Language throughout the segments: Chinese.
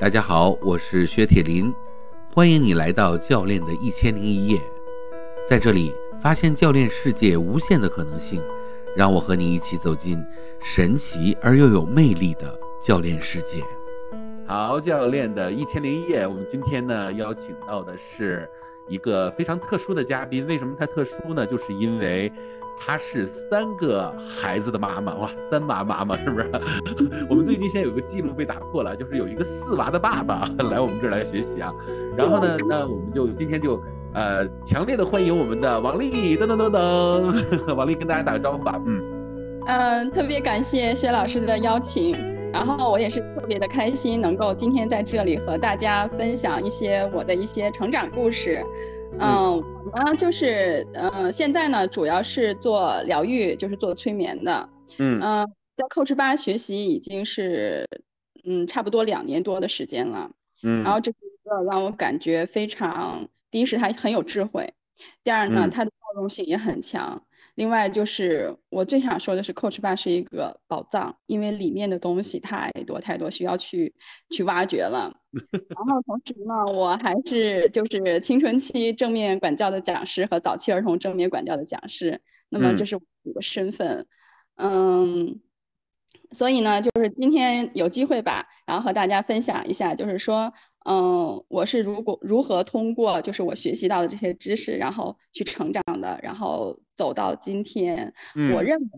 大家好，我是薛铁林，欢迎你来到教练的一千零一夜，在这里发现教练世界无限的可能性，让我和你一起走进神奇而又有魅力的教练世界。好，教练的一千零一夜，我们今天呢邀请到的是一个非常特殊的嘉宾，为什么他特殊呢？就是因为。她是三个孩子的妈妈，哇，三娃妈妈是不是？我们最近现在有个记录被打破了，就是有一个四娃的爸爸 来我们这儿来学习啊。然后呢，那我们就今天就呃强烈的欢迎我们的王丽，噔噔噔噔，王丽跟大家打个招呼吧。嗯嗯，特别感谢薛老师的邀请，然后我也是特别的开心，能够今天在这里和大家分享一些我的一些成长故事。嗯，我呢就是，嗯，现在呢主要是做疗愈，就是做催眠的。嗯嗯，在 Coach 八学习已经是，嗯，差不多两年多的时间了。嗯，然后这是一个让我感觉非常，第一是他很有智慧，第二呢，他的包容性也很强。另外就是我最想说的是，Coach 爸是一个宝藏，因为里面的东西太多太多，需要去去挖掘了。然后同时呢，我还是就是青春期正面管教的讲师和早期儿童正面管教的讲师。那么这是我的身份，嗯，所以呢，就是今天有机会吧，然后和大家分享一下，就是说。嗯，我是如果如何通过就是我学习到的这些知识，然后去成长的，然后走到今天。我认为，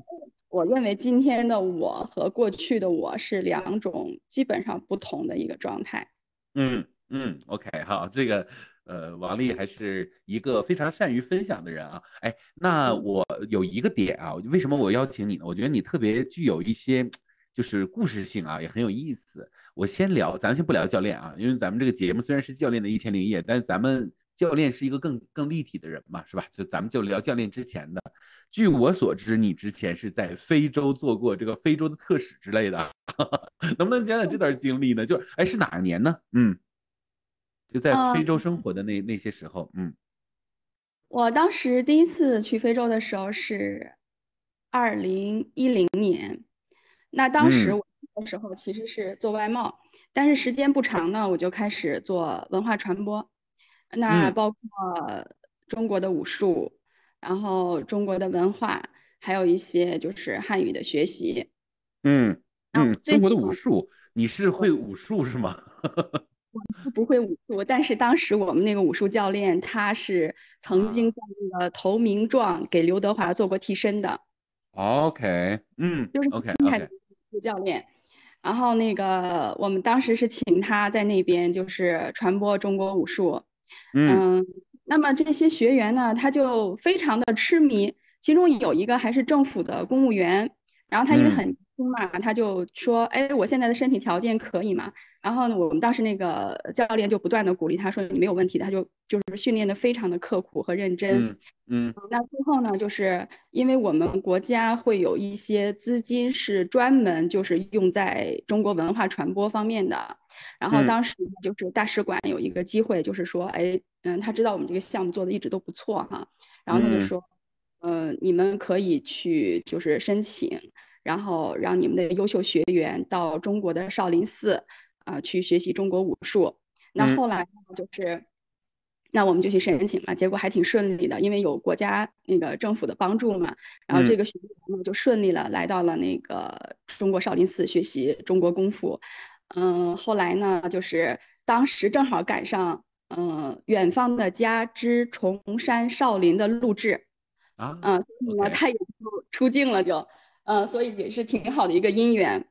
我认为今天的我和过去的我是两种基本上不同的一个状态。嗯嗯，OK，好，这个呃，王丽还是一个非常善于分享的人啊。哎，那我有一个点啊，为什么我邀请你呢？我觉得你特别具有一些。就是故事性啊，也很有意思。我先聊，咱们先不聊教练啊，因为咱们这个节目虽然是教练的一千零一夜，但是咱们教练是一个更更立体的人嘛，是吧？就咱们就聊教练之前的。据我所知，你之前是在非洲做过这个非洲的特使之类的，能不能讲讲这段经历呢？就是哎，是哪年呢？嗯，就在非洲生活的那那些时候，嗯。我当时第一次去非洲的时候是二零一零年。那当时我的时候其实是做外贸，但是时间不长呢，我就开始做文化传播，那包括中国的武术，然后中国的文化，还有一些就是汉语的学习。嗯嗯，中国的武术，你是会武术是吗？我是不会武术，但是当时我们那个武术教练他是曾经在那个投名状给刘德华做过替身的。OK，嗯，就是 OK OK。副教练，然后那个我们当时是请他在那边就是传播中国武术，嗯，那么这些学员呢，他就非常的痴迷，其中有一个还是政府的公务员，然后他因为很。嘛，他就说，哎，我现在的身体条件可以嘛？然后呢，我们当时那个教练就不断的鼓励他说，你没有问题，他就就是训练的非常的刻苦和认真。嗯，那最后呢，就是因为我们国家会有一些资金是专门就是用在中国文化传播方面的，然后当时就是大使馆有一个机会，就是说，哎，嗯，他知道我们这个项目做的一直都不错哈，然后他就说，嗯，你们可以去就是申请。然后让你们的优秀学员到中国的少林寺啊去学习中国武术。那后来呢，就是，那我们就去申请嘛，结果还挺顺利的，因为有国家那个政府的帮助嘛。然后这个学员呢就顺利了来到了那个中国少林寺学习中国功夫。嗯，后来呢，就是当时正好赶上嗯《远方的家之崇山少林》的录制啊，嗯，所以呢他也就出镜了就。嗯，所以也是挺好的一个姻缘。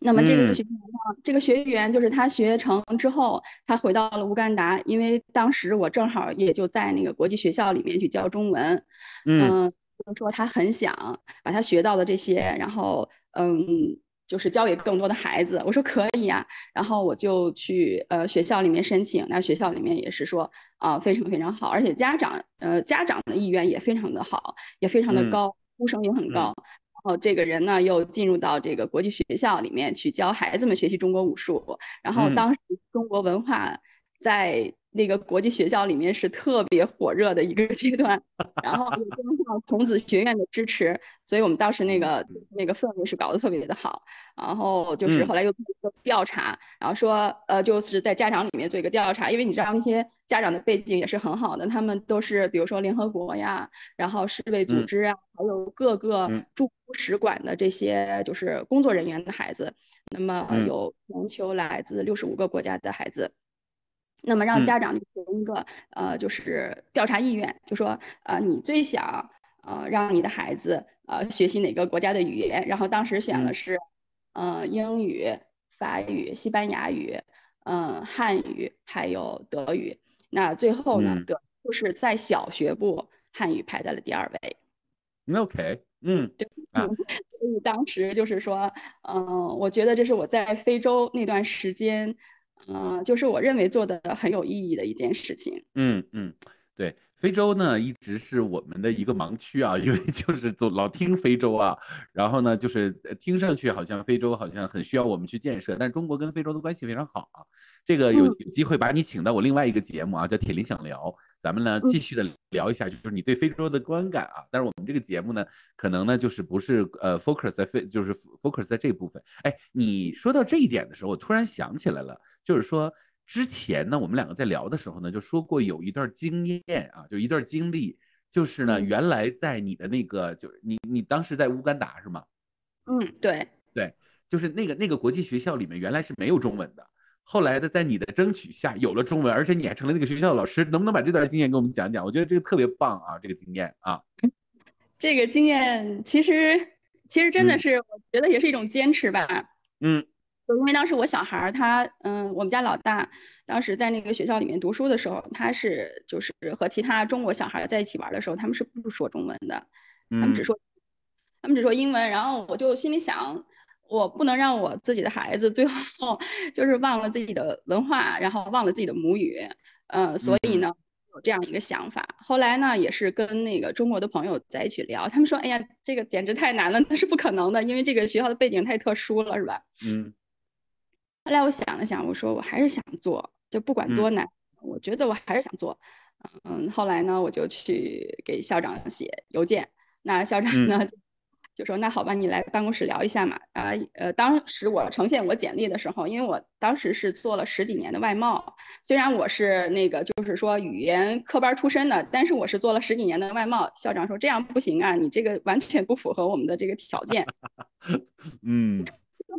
那么这个学员呢，这个学员就是他学成之后，他回到了乌干达，因为当时我正好也就在那个国际学校里面去教中文。嗯，就是说他很想把他学到的这些，然后嗯，就是教给更多的孩子。我说可以啊，然后我就去呃学校里面申请，那学校里面也是说啊非常非常好，而且家长呃家长的意愿也非常的好，也非常的高，呼声也很高。然后这个人呢，又进入到这个国际学校里面去教孩子们学习中国武术。然后当时中国文化在那个国际学校里面是特别火热的一个阶段，然后又加上孔子学院的支持，所以我们当时那个那个氛围是搞得特别的好。然后就是。后来又做一个调查，然后说呃就是在家长里面做一个调查，因为你知道那些家长的背景也是很好的，他们都是比如说联合国呀，然后世卫组织啊，还有各个驻使馆的这些就是工作人员的孩子，那么有全球来自六十五个国家的孩子。那么让家长提一个呃，就是调查意愿，就说呃，你最想呃让你的孩子呃学习哪个国家的语言？然后当时选的是呃英语、法语、西班牙语、嗯汉语还有德语。那最后呢，德就是在小学部汉语排在了第二位。OK，嗯，对，所以当时就是说，嗯，我觉得这是我在非洲那段时间。嗯，就是我认为做的很有意义的一件事情。嗯嗯，对，非洲呢一直是我们的一个盲区啊，因为就是总老听非洲啊，然后呢就是听上去好像非洲好像很需要我们去建设，但中国跟非洲的关系非常好啊。这个有有机会把你请到我另外一个节目啊，叫铁林想聊，咱们呢继续的聊一下，就是你对非洲的观感啊。但是我们这个节目呢，可能呢就是不是呃 focus 在非，就是 focus 在这部分。哎，你说到这一点的时候，我突然想起来了。就是说，之前呢，我们两个在聊的时候呢，就说过有一段经验啊，就一段经历，就是呢，原来在你的那个，就是你你当时在乌干达是吗？嗯，对对，就是那个那个国际学校里面原来是没有中文的，后来的在你的争取下有了中文，而且你还成了那个学校的老师，能不能把这段经验给我们讲讲？我觉得这个特别棒啊，这个经验啊。这个经验其实其实真的是，我觉得也是一种坚持吧。嗯。就因为当时我小孩儿他，嗯，我们家老大当时在那个学校里面读书的时候，他是就是和其他中国小孩在一起玩的时候，他们是不说中文的，他们只说，他们只说英文。然后我就心里想，我不能让我自己的孩子最后就是忘了自己的文化，然后忘了自己的母语，嗯，所以呢有这样一个想法。后来呢也是跟那个中国的朋友在一起聊，他们说，哎呀，这个简直太难了，那是不可能的，因为这个学校的背景太特殊了，是吧？嗯。后来我想了想，我说我还是想做，就不管多难，我觉得我还是想做。嗯，后来呢，我就去给校长写邮件，那校长呢就就说那好吧，你来办公室聊一下嘛。啊，呃，当时我呈现我简历的时候，因为我当时是做了十几年的外贸，虽然我是那个就是说语言科班出身的，但是我是做了十几年的外贸。校长说这样不行啊，你这个完全不符合我们的这个条件。嗯。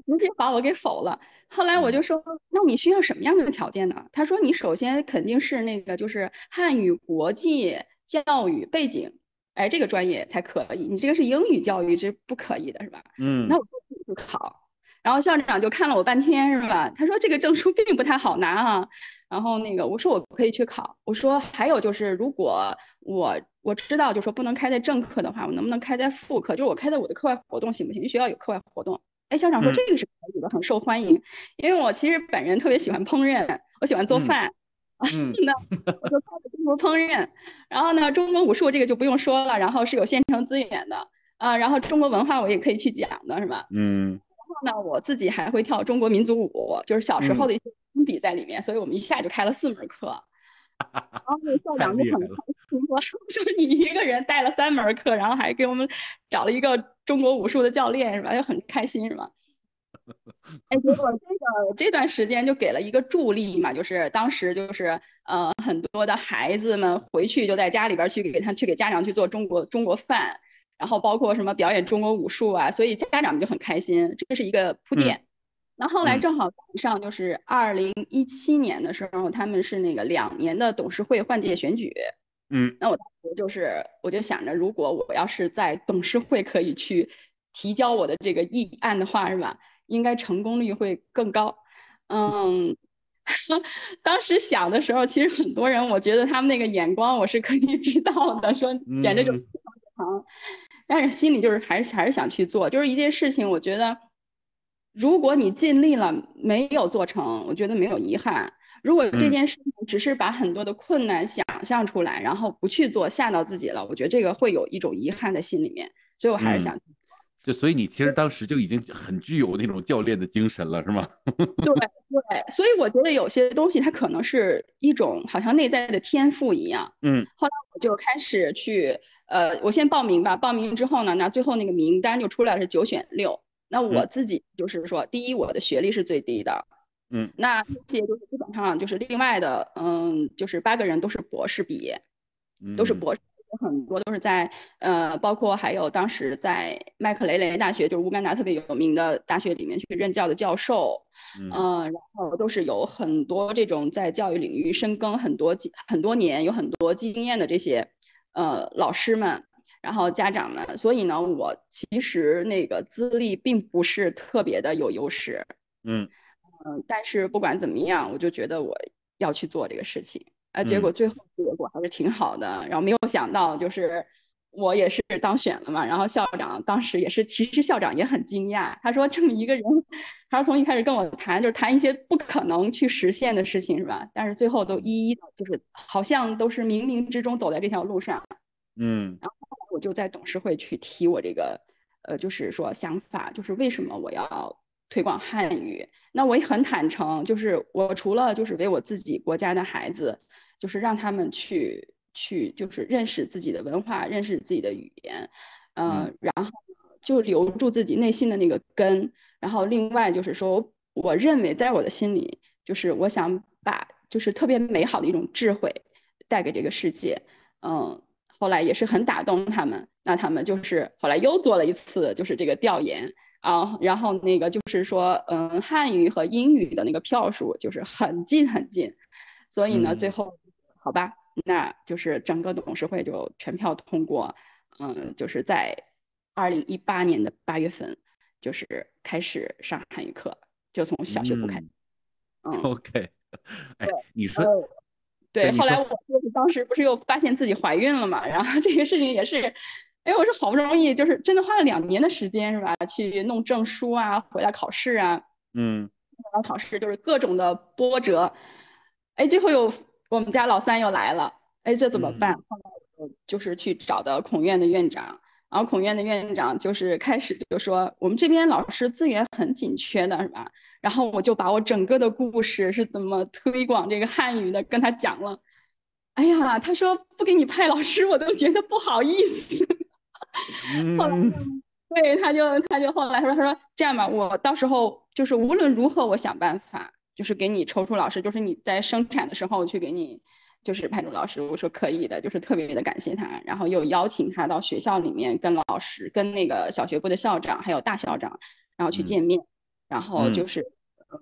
直接把我给否了。后来我就说，那你需要什么样的条件呢？他说，你首先肯定是那个就是汉语国际教育背景，哎，这个专业才可以。你这个是英语教育，这不可以的，是吧？嗯。那我就去考。然后校长就看了我半天，是吧？他说这个证书并不太好拿啊。然后那个我说我可以去考。我说还有就是，如果我我知道就说不能开在正课的话，我能不能开在副课？就是我开在我的课外活动行不行？因为学校有课外活动。哎，校长说这个是可以的，很受欢迎。因为我其实本人特别喜欢烹饪，我喜欢做饭，那我就开始中国烹饪。然后呢，中国武术这个就不用说了，然后是有现成资源的啊。然后中国文化我也可以去讲的，是吧？嗯。然后呢，我自己还会跳中国民族舞，就是小时候的一些功底在里面，所以我们一下就开了四门课。然后那个校长就很开心，说 说你一个人带了三门课，然后还给我们找了一个中国武术的教练，是吧？就很开心，是吧？哎，结果这个这段时间就给了一个助力嘛，就是当时就是呃很多的孩子们回去就在家里边去给他去给家长去做中国中国饭，然后包括什么表演中国武术啊，所以家长们就很开心，这是一个铺垫。那后来正好赶上就是二零一七年的时候，他们是那个两年的董事会换届选举。嗯，那我当时就是我就想着，如果我要是在董事会可以去提交我的这个议案的话，是吧？应该成功率会更高。嗯，当时想的时候，其实很多人我觉得他们那个眼光我是可以知道的，说简直就是非常但是心里就是还是还是想去做，就是一件事情，我觉得。如果你尽力了没有做成，我觉得没有遗憾。如果这件事情只是把很多的困难想象出来，然后不去做，吓到自己了，我觉得这个会有一种遗憾在心里面。所以我还是想，就所以你其实当时就已经很具有那种教练的精神了，是吗？对对，所以我觉得有些东西它可能是一种好像内在的天赋一样。嗯，后来我就开始去，呃，我先报名吧。报名之后呢，那最后那个名单就出来是九选六。那我自己就是说，第一，我的学历是最低的。嗯，那这些就是基本上就是另外的，嗯，就是八个人都是博士毕业，都是博士。很多都是在呃，包括还有当时在麦克雷雷大学，就是乌干达特别有名的大学里面去任教的教授，嗯，然后都是有很多这种在教育领域深耕很多很多年、有很多经验的这些呃老师们，然后家长们，所以呢，我其实那个资历并不是特别的有优势，嗯嗯，但是不管怎么样，我就觉得我要去做这个事情。啊，结果最后结果还是挺好的，然后没有想到就是我也是当选了嘛，然后校长当时也是，其实校长也很惊讶，他说这么一个人，他说从一开始跟我谈就是谈一些不可能去实现的事情是吧？但是最后都一一的，就是好像都是冥冥之中走在这条路上，嗯，然后我就在董事会去提我这个，呃，就是说想法，就是为什么我要。推广汉语，那我也很坦诚，就是我除了就是为我自己国家的孩子，就是让他们去去就是认识自己的文化，认识自己的语言，嗯，然后就留住自己内心的那个根，然后另外就是说，我认为在我的心里，就是我想把就是特别美好的一种智慧带给这个世界，嗯，后来也是很打动他们，那他们就是后来又做了一次就是这个调研。啊，然后那个就是说，嗯，汉语和英语的那个票数就是很近很近，所以呢，最后好吧，那就是整个董事会就全票通过，嗯，就是在二零一八年的八月份，就是开始上汉语课，就从小学部开始。嗯，OK，哎，你说，对，后来我就是当时不是又发现自己怀孕了嘛，然后这个事情也是。哎，我说好不容易，就是真的花了两年的时间，是吧？去弄证书啊，回来考试啊，嗯，来考试就是各种的波折。哎，最后又我们家老三又来了，哎，这怎么办？后来我就是去找的孔院的院长，然后孔院的院长就是开始就说，我们这边老师资源很紧缺的，是吧？然后我就把我整个的故事是怎么推广这个汉语的跟他讲了。哎呀，他说不给你派老师，我都觉得不好意思。后来，对，他就他就后来说，他说这样吧，我到时候就是无论如何，我想办法，就是给你抽出老师，就是你在生产的时候去给你，就是派出老师。我说可以的，就是特别的感谢他，然后又邀请他到学校里面跟老师、跟那个小学部的校长还有大校长，然后去见面，然后就是。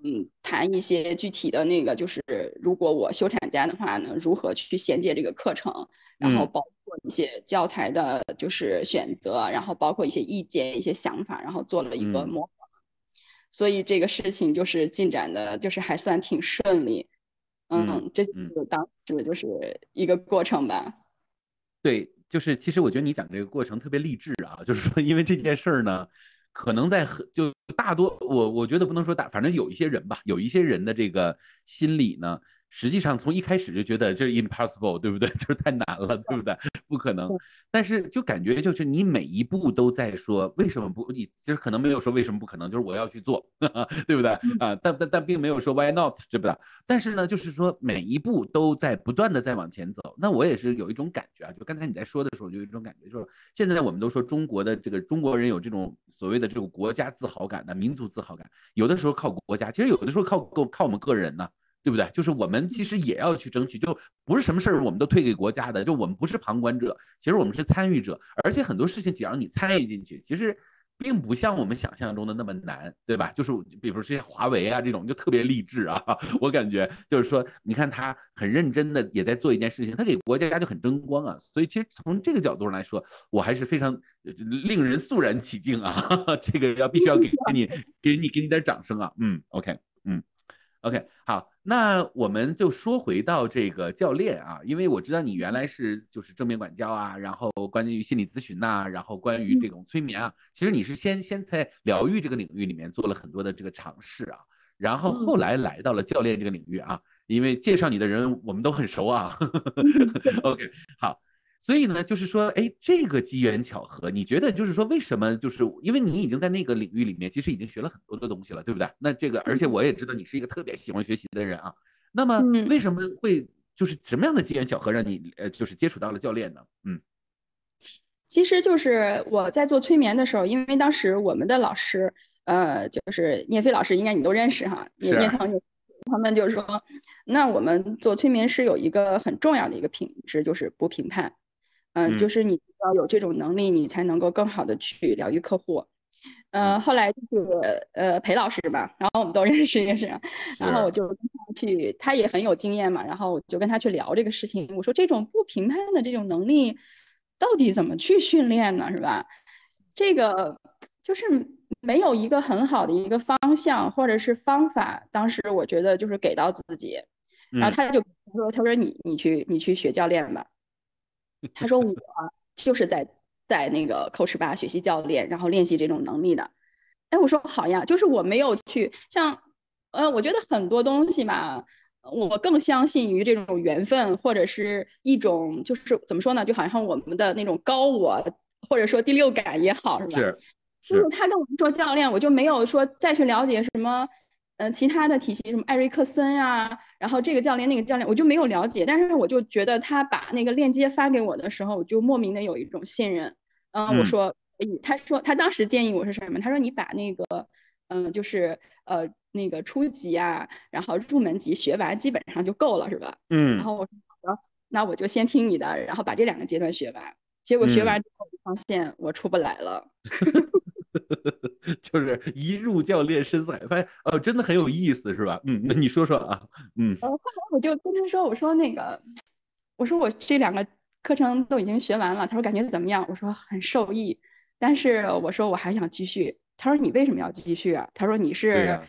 嗯，谈一些具体的那个，就是如果我休产假的话呢，如何去衔接这个课程，然后包括一些教材的，就是选择，然后包括一些意见、一些想法，然后做了一个模仿。所以这个事情就是进展的，就是还算挺顺利。嗯，这就是当时就是一个过程吧。对，就是其实我觉得你讲这个过程特别励志啊，就是说因为这件事儿呢。可能在很就大多我我觉得不能说大，反正有一些人吧，有一些人的这个心理呢。实际上从一开始就觉得这 impossible，对不对？就是太难了，对不对？不可能。但是就感觉就是你每一步都在说为什么不？你其实可能没有说为什么不可能，就是我要去做，对不对？啊，但但但并没有说 why not，对不对？但是呢，就是说每一步都在不断的在往前走。那我也是有一种感觉啊，就刚才你在说的时候，就有一种感觉，就是现在我们都说中国的这个中国人有这种所谓的这种国家自豪感的民族自豪感，有的时候靠国家，其实有的时候靠靠靠我们个人呢。对不对？就是我们其实也要去争取，就不是什么事儿我们都推给国家的，就我们不是旁观者，其实我们是参与者，而且很多事情只要你参与进去，其实并不像我们想象中的那么难，对吧？就是比如说些华为啊这种就特别励志啊，我感觉就是说，你看他很认真的也在做一件事情，他给国家就很争光啊，所以其实从这个角度上来说，我还是非常令人肃然起敬啊，这个要必须要给给你给你给你点掌声啊，嗯，OK，嗯。OK，好，那我们就说回到这个教练啊，因为我知道你原来是就是正面管教啊，然后关于心理咨询呐，然后关于这种催眠啊，其实你是先先在疗愈这个领域里面做了很多的这个尝试啊，然后后来来到了教练这个领域啊，因为介绍你的人我们都很熟啊。OK，好，所以呢，就是说，哎，这个机缘巧合，你觉得就是说，为什么？就是因为你已经在那个领域里面，其实已经学了很多的东西了，对不对？那这个，而且我也知道你是一个特别喜欢学习的人啊。那么，为什么会就是什么样的机缘巧合让你呃，就是接触到了教练呢？嗯，其实就是我在做催眠的时候，因为当时我们的老师，呃，就是聂飞老师，应该你都认识哈，聂聂腾他们就是说，那我们做催眠师有一个很重要的一个品质，就是不评判。嗯，就是你要有这种能力，你才能够更好的去疗愈客户。呃，后来就是呃裴老师吧，然后我们都 认识认识，然后我就跟他去，他也很有经验嘛，然后我就跟他去聊这个事情。我说这种不评判的这种能力，到底怎么去训练呢？是吧？这个就是没有一个很好的一个方向或者是方法。当时我觉得就是给到自己，然后他就说：“他说你你去你去学教练吧。”他说我就是在在那个 Coach 吧学习教练，然后练习这种能力的。哎，我说好呀，就是我没有去像，呃，我觉得很多东西嘛，我更相信于这种缘分，或者是一种就是怎么说呢，就好像我们的那种高我，或者说第六感也好，是吧？是。是他跟我们说教练，我就没有说再去了解什么。嗯，其他的体系什么艾瑞克森啊，然后这个教练那个教练，我就没有了解，但是我就觉得他把那个链接发给我的时候，我就莫名的有一种信任。嗯，我说，他说他当时建议我是什么？他说你把那个，嗯，就是呃那个初级啊，然后入门级学完基本上就够了，是吧？嗯。然后我说好的，那我就先听你的，然后把这两个阶段学完。结果学完之后，发现我出不来了。就是一入教练深似海，发现哦，真的很有意思，是吧？嗯，那你说说啊，嗯。后来我就跟他说，我说那个，我说我这两个课程都已经学完了，他说感觉怎么样？我说很受益，但是我说我还想继续。他说你为什么要继续啊？他说你是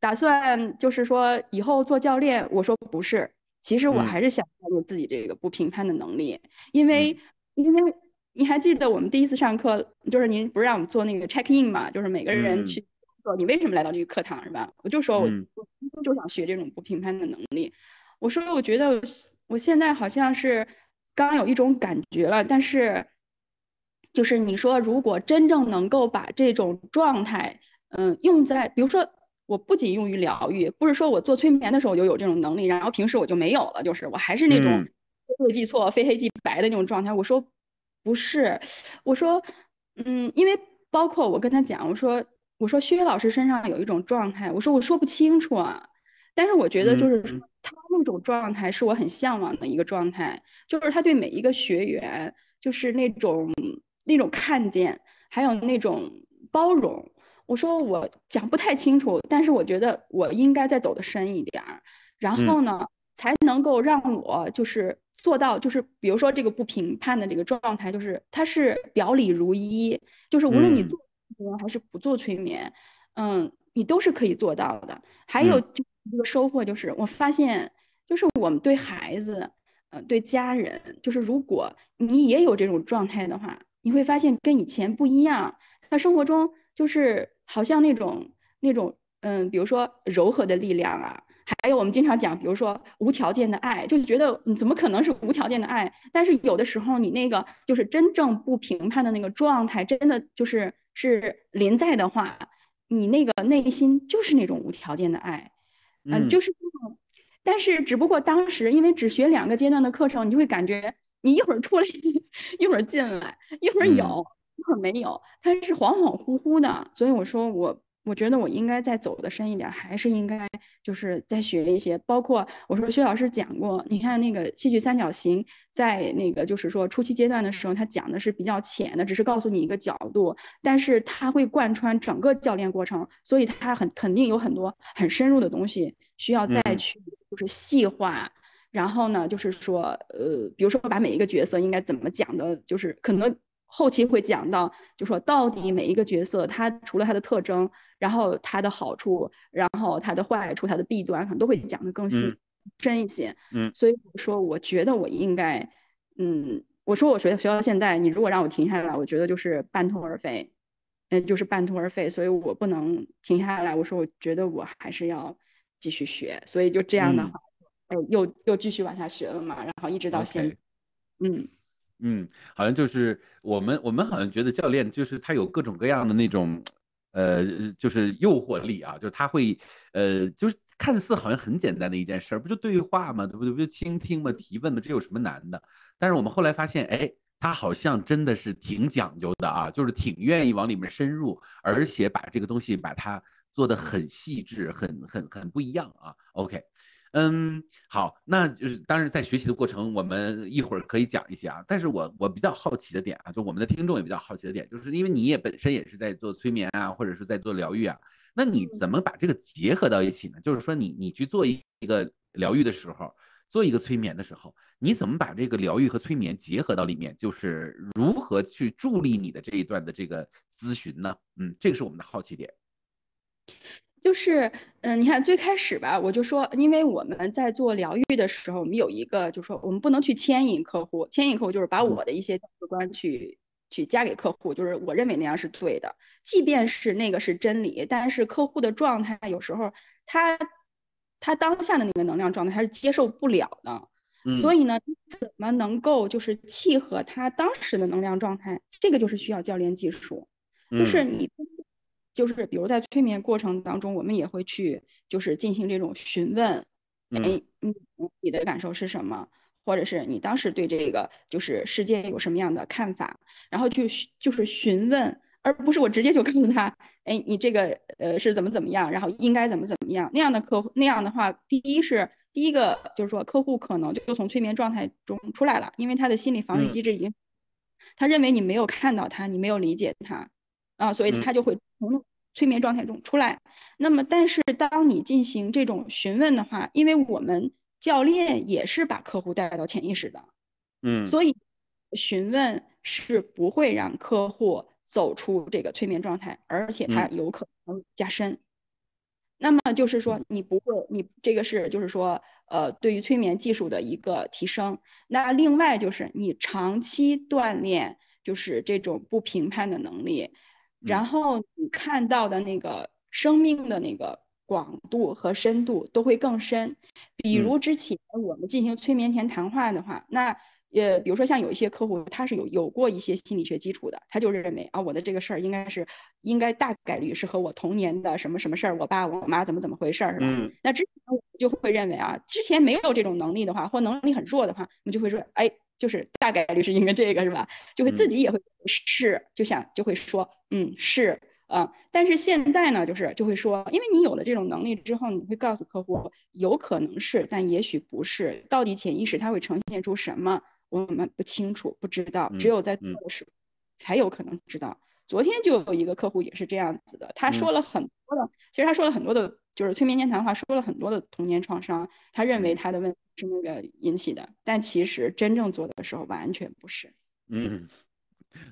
打算就是说以后做教练？我说不是，其实我还是想锻炼自己这个不评判的能力，因为因为。你还记得我们第一次上课，就是您不是让我们做那个 check in 嘛？就是每个人去说你为什么来到这个课堂，是吧？我就说我我就想学这种不评判的能力。我说我觉得我现在好像是刚有一种感觉了，但是就是你说如果真正能够把这种状态，嗯，用在比如说我不仅用于疗愈，不是说我做催眠的时候就有这种能力，然后平时我就没有了，就是我还是那种非对即错、非黑即白的那种状态。我说。不是，我说，嗯，因为包括我跟他讲，我说，我说薛老师身上有一种状态，我说我说不清楚啊，但是我觉得就是他那种状态是我很向往的一个状态，就是他对每一个学员就是那种那种看见，还有那种包容。我说我讲不太清楚，但是我觉得我应该再走的深一点儿，然后呢，才能够让我就是。做到就是，比如说这个不评判的这个状态，就是它是表里如一，就是无论你做催眠还是不做催眠，嗯，你都是可以做到的。还有就一个收获就是，我发现就是我们对孩子，嗯，对家人，就是如果你也有这种状态的话，你会发现跟以前不一样。他生活中就是好像那种那种，嗯，比如说柔和的力量啊。还有我们经常讲，比如说无条件的爱，就觉得你怎么可能是无条件的爱？但是有的时候你那个就是真正不评判的那个状态，真的就是是临在的话，你那个内心就是那种无条件的爱，嗯，就是那种。但是只不过当时因为只学两个阶段的课程，你就会感觉你一会儿出来，一会儿进来，一会儿有，一会儿没有，它是恍恍惚惚的。所以我说我。我觉得我应该再走的深一点，还是应该就是再学一些。包括我说薛老师讲过，你看那个戏剧三角形，在那个就是说初期阶段的时候，他讲的是比较浅的，只是告诉你一个角度，但是他会贯穿整个教练过程，所以他很肯定有很多很深入的东西需要再去就是细化。然后呢，就是说呃，比如说把每一个角色应该怎么讲的，就是可能。后期会讲到，就说到底每一个角色，他除了他的特征，然后他的好处，然后他的坏处，他的弊端，可能都会讲的更细深一些。嗯，所以我说，我觉得我应该，嗯，我说我学学到现在，你如果让我停下来，我觉得就是半途而废，嗯，就是半途而废，所以我不能停下来。我说，我觉得我还是要继续学，所以就这样的话，哎，又又继续往下学了嘛，然后一直到现，嗯。嗯，好像就是我们我们好像觉得教练就是他有各种各样的那种，呃，就是诱惑力啊，就是他会，呃，就是看似好像很简单的一件事，不就对话吗？对不对？不就倾听吗？提问吗？这有什么难的？但是我们后来发现，哎，他好像真的是挺讲究的啊，就是挺愿意往里面深入，而且把这个东西把它做的很细致，很很很不一样啊。OK。嗯，好，那就是当然在学习的过程，我们一会儿可以讲一些啊。但是我我比较好奇的点啊，就我们的听众也比较好奇的点，就是因为你也本身也是在做催眠啊，或者是在做疗愈啊，那你怎么把这个结合到一起呢？就是说你你去做一一个疗愈的时候，做一个催眠的时候，你怎么把这个疗愈和催眠结合到里面？就是如何去助力你的这一段的这个咨询呢？嗯，这个是我们的好奇点。就是，嗯，你看最开始吧，我就说，因为我们在做疗愈的时候，我们有一个，就是说我们不能去牵引客户，牵引客户就是把我的一些价值观去去加给客户，就是我认为那样是对的，即便是那个是真理，但是客户的状态有时候他他当下的那个能量状态他是接受不了的，所以呢，怎么能够就是契合他当时的能量状态，这个就是需要教练技术，就是你。就是比如在催眠过程当中，我们也会去就是进行这种询问，哎，你你的感受是什么？或者是你当时对这个就是事件有什么样的看法？然后就就是询问，而不是我直接就告诉他，哎，你这个呃是怎么怎么样，然后应该怎么怎么样？那样的客户那样的话，第一是第一个就是说客户可能就从催眠状态中出来了，因为他的心理防御机制已经，他认为你没有看到他，你没有理解他。啊，所以他就会从催眠状态中出来。那么，但是当你进行这种询问的话，因为我们教练也是把客户带到潜意识的，嗯，所以询问是不会让客户走出这个催眠状态，而且他有可能加深。那么就是说，你不会，你这个是就是说，呃，对于催眠技术的一个提升。那另外就是你长期锻炼，就是这种不评判的能力。然后你看到的那个生命的那个广度和深度都会更深。比如之前我们进行催眠前谈话的话，那呃，比如说像有一些客户他是有有过一些心理学基础的，他就认为啊，我的这个事儿应该是应该大概率是和我童年的什么什么事儿，我爸我妈怎么怎么回事儿是吧？嗯。那之前我就会认为啊，之前没有这种能力的话，或能力很弱的话，我们就会说，哎。就是大概率是因为这个是吧？就会自己也会是，就想就会说，嗯是，嗯。但是现在呢，就是就会说，因为你有了这种能力之后，你会告诉客户，有可能是，但也许不是。到底潜意识它会呈现出什么，我们不清楚，不知道。只有在做的时候，才有可能知道。昨天就有一个客户也是这样子的，他说了很多的，其实他说了很多的。就是催眠间谈话说了很多的童年创伤，他认为他的问题是那个引起的，但其实真正做的时候完全不是。嗯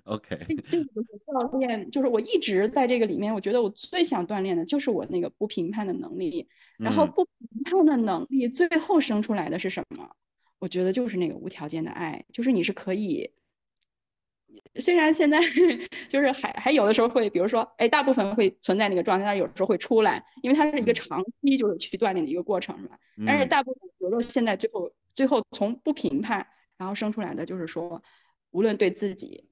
，OK。这个就是教练，就是我一直在这个里面，我觉得我最想锻炼的就是我那个不评判的能力。然后不评判的能力最后生出来的是什么？我觉得就是那个无条件的爱，就是你是可以。虽然现在 就是还还有的时候会，比如说，哎，大部分会存在那个状态，但是有时候会出来，因为它是一个长期就是去锻炼的一个过程，是吧？但是大部分，比如说现在最后最后从不评判，然后生出来的就是说，无论对自己、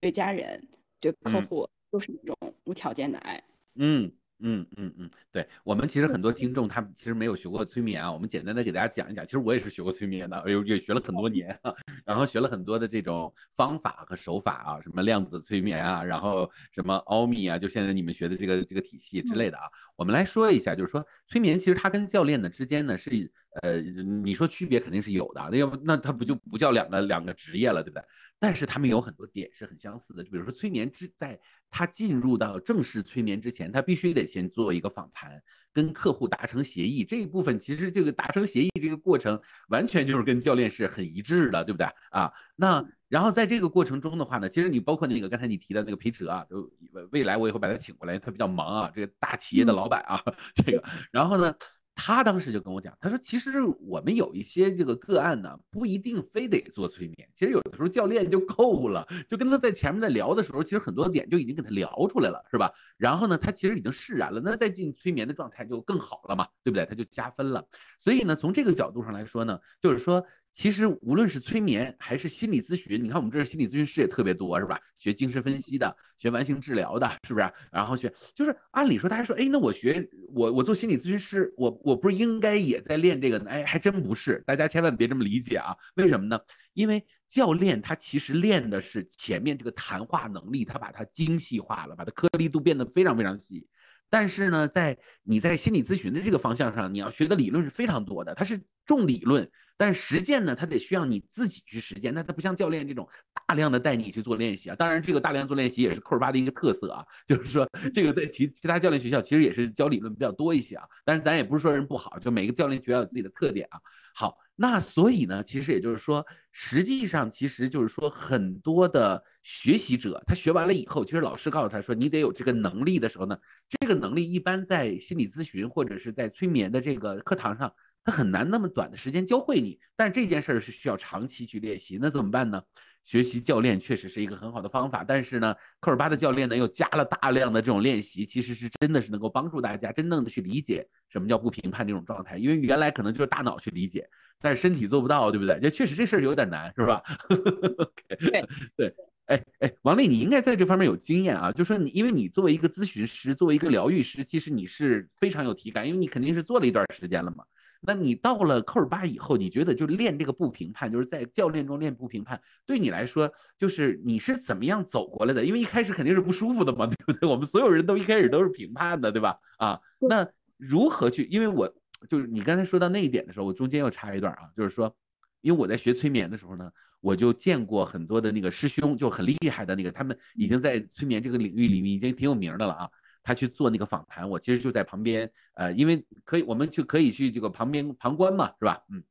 对家人、对客户，都是一种无条件的爱。嗯。嗯嗯嗯，对我们其实很多听众他其实没有学过催眠啊，我们简单的给大家讲一讲。其实我也是学过催眠的，也也学了很多年啊，然后学了很多的这种方法和手法啊，什么量子催眠啊，然后什么奥秘啊，就现在你们学的这个这个体系之类的啊。我们来说一下，就是说催眠其实它跟教练呢之间呢是呃，你说区别肯定是有的，那要不那它不就不叫两个两个职业了，对不对？但是他们有很多点是很相似的，就比如说催眠之在他进入到正式催眠之前，他必须得先做一个访谈，跟客户达成协议。这一部分其实这个达成协议这个过程，完全就是跟教练是很一致的，对不对啊？那然后在这个过程中的话呢，其实你包括那个刚才你提的那个裴哲啊，就未来我也会把他请过来，他比较忙啊，这个大企业的老板啊，这个，然后呢。他当时就跟我讲，他说：“其实我们有一些这个个案呢，不一定非得做催眠，其实有的时候教练就够了，就跟他在前面在聊的时候，其实很多点就已经给他聊出来了，是吧？然后呢，他其实已经释然了，那再进催眠的状态就更好了嘛，对不对？他就加分了。所以呢，从这个角度上来说呢，就是说其实无论是催眠还是心理咨询，你看我们这心理咨询师也特别多，是吧？学精神分析的，学完形治疗的，是不是？然后学就是按理说，大家说，哎，那我学我我做心理咨询师，我我不是应该也在练这个？哎，还真不是，大家千万别这么理解啊！为什么呢？因为教练他其实练的是前面这个谈话能力，他把它精细化了，把它颗粒度变得非常非常细。但是呢，在你在心理咨询的这个方向上，你要学的理论是非常多的，它是重理论，但实践呢，它得需要你自己去实践。那它不像教练这种大量的带你去做练习啊。当然，这个大量做练习也是扣儿八的一个特色啊，就是说这个在其其他教练学校其实也是教理论比较多一些啊。但是咱也不是说人不好，就每个教练学校有自己的特点啊。好。那所以呢，其实也就是说，实际上其实就是说，很多的学习者他学完了以后，其实老师告诉他说，你得有这个能力的时候呢，这个能力一般在心理咨询或者是在催眠的这个课堂上，他很难那么短的时间教会你。但是这件事儿是需要长期去练习，那怎么办呢？学习教练确实是一个很好的方法，但是呢，科尔巴的教练呢又加了大量的这种练习，其实是真的是能够帮助大家真正的去理解什么叫不评判这种状态，因为原来可能就是大脑去理解，但是身体做不到，对不对？这确实这事儿有点难，是吧？对对，哎哎，王丽，你应该在这方面有经验啊，就说你，因为你作为一个咨询师，作为一个疗愈师，其实你是非常有体感，因为你肯定是做了一段时间了嘛。那你到了扣尔巴以后，你觉得就练这个不评判，就是在教练中练不评判，对你来说，就是你是怎么样走过来的？因为一开始肯定是不舒服的嘛，对不对？我们所有人都一开始都是评判的，对吧？啊，那如何去？因为我就是你刚才说到那一点的时候，我中间要插一段啊，就是说，因为我在学催眠的时候呢，我就见过很多的那个师兄，就很厉害的那个，他们已经在催眠这个领域里面已经挺有名的了啊。他去做那个访谈，我其实就在旁边，呃，因为可以，我们就可以去这个旁边旁观嘛，是吧？嗯，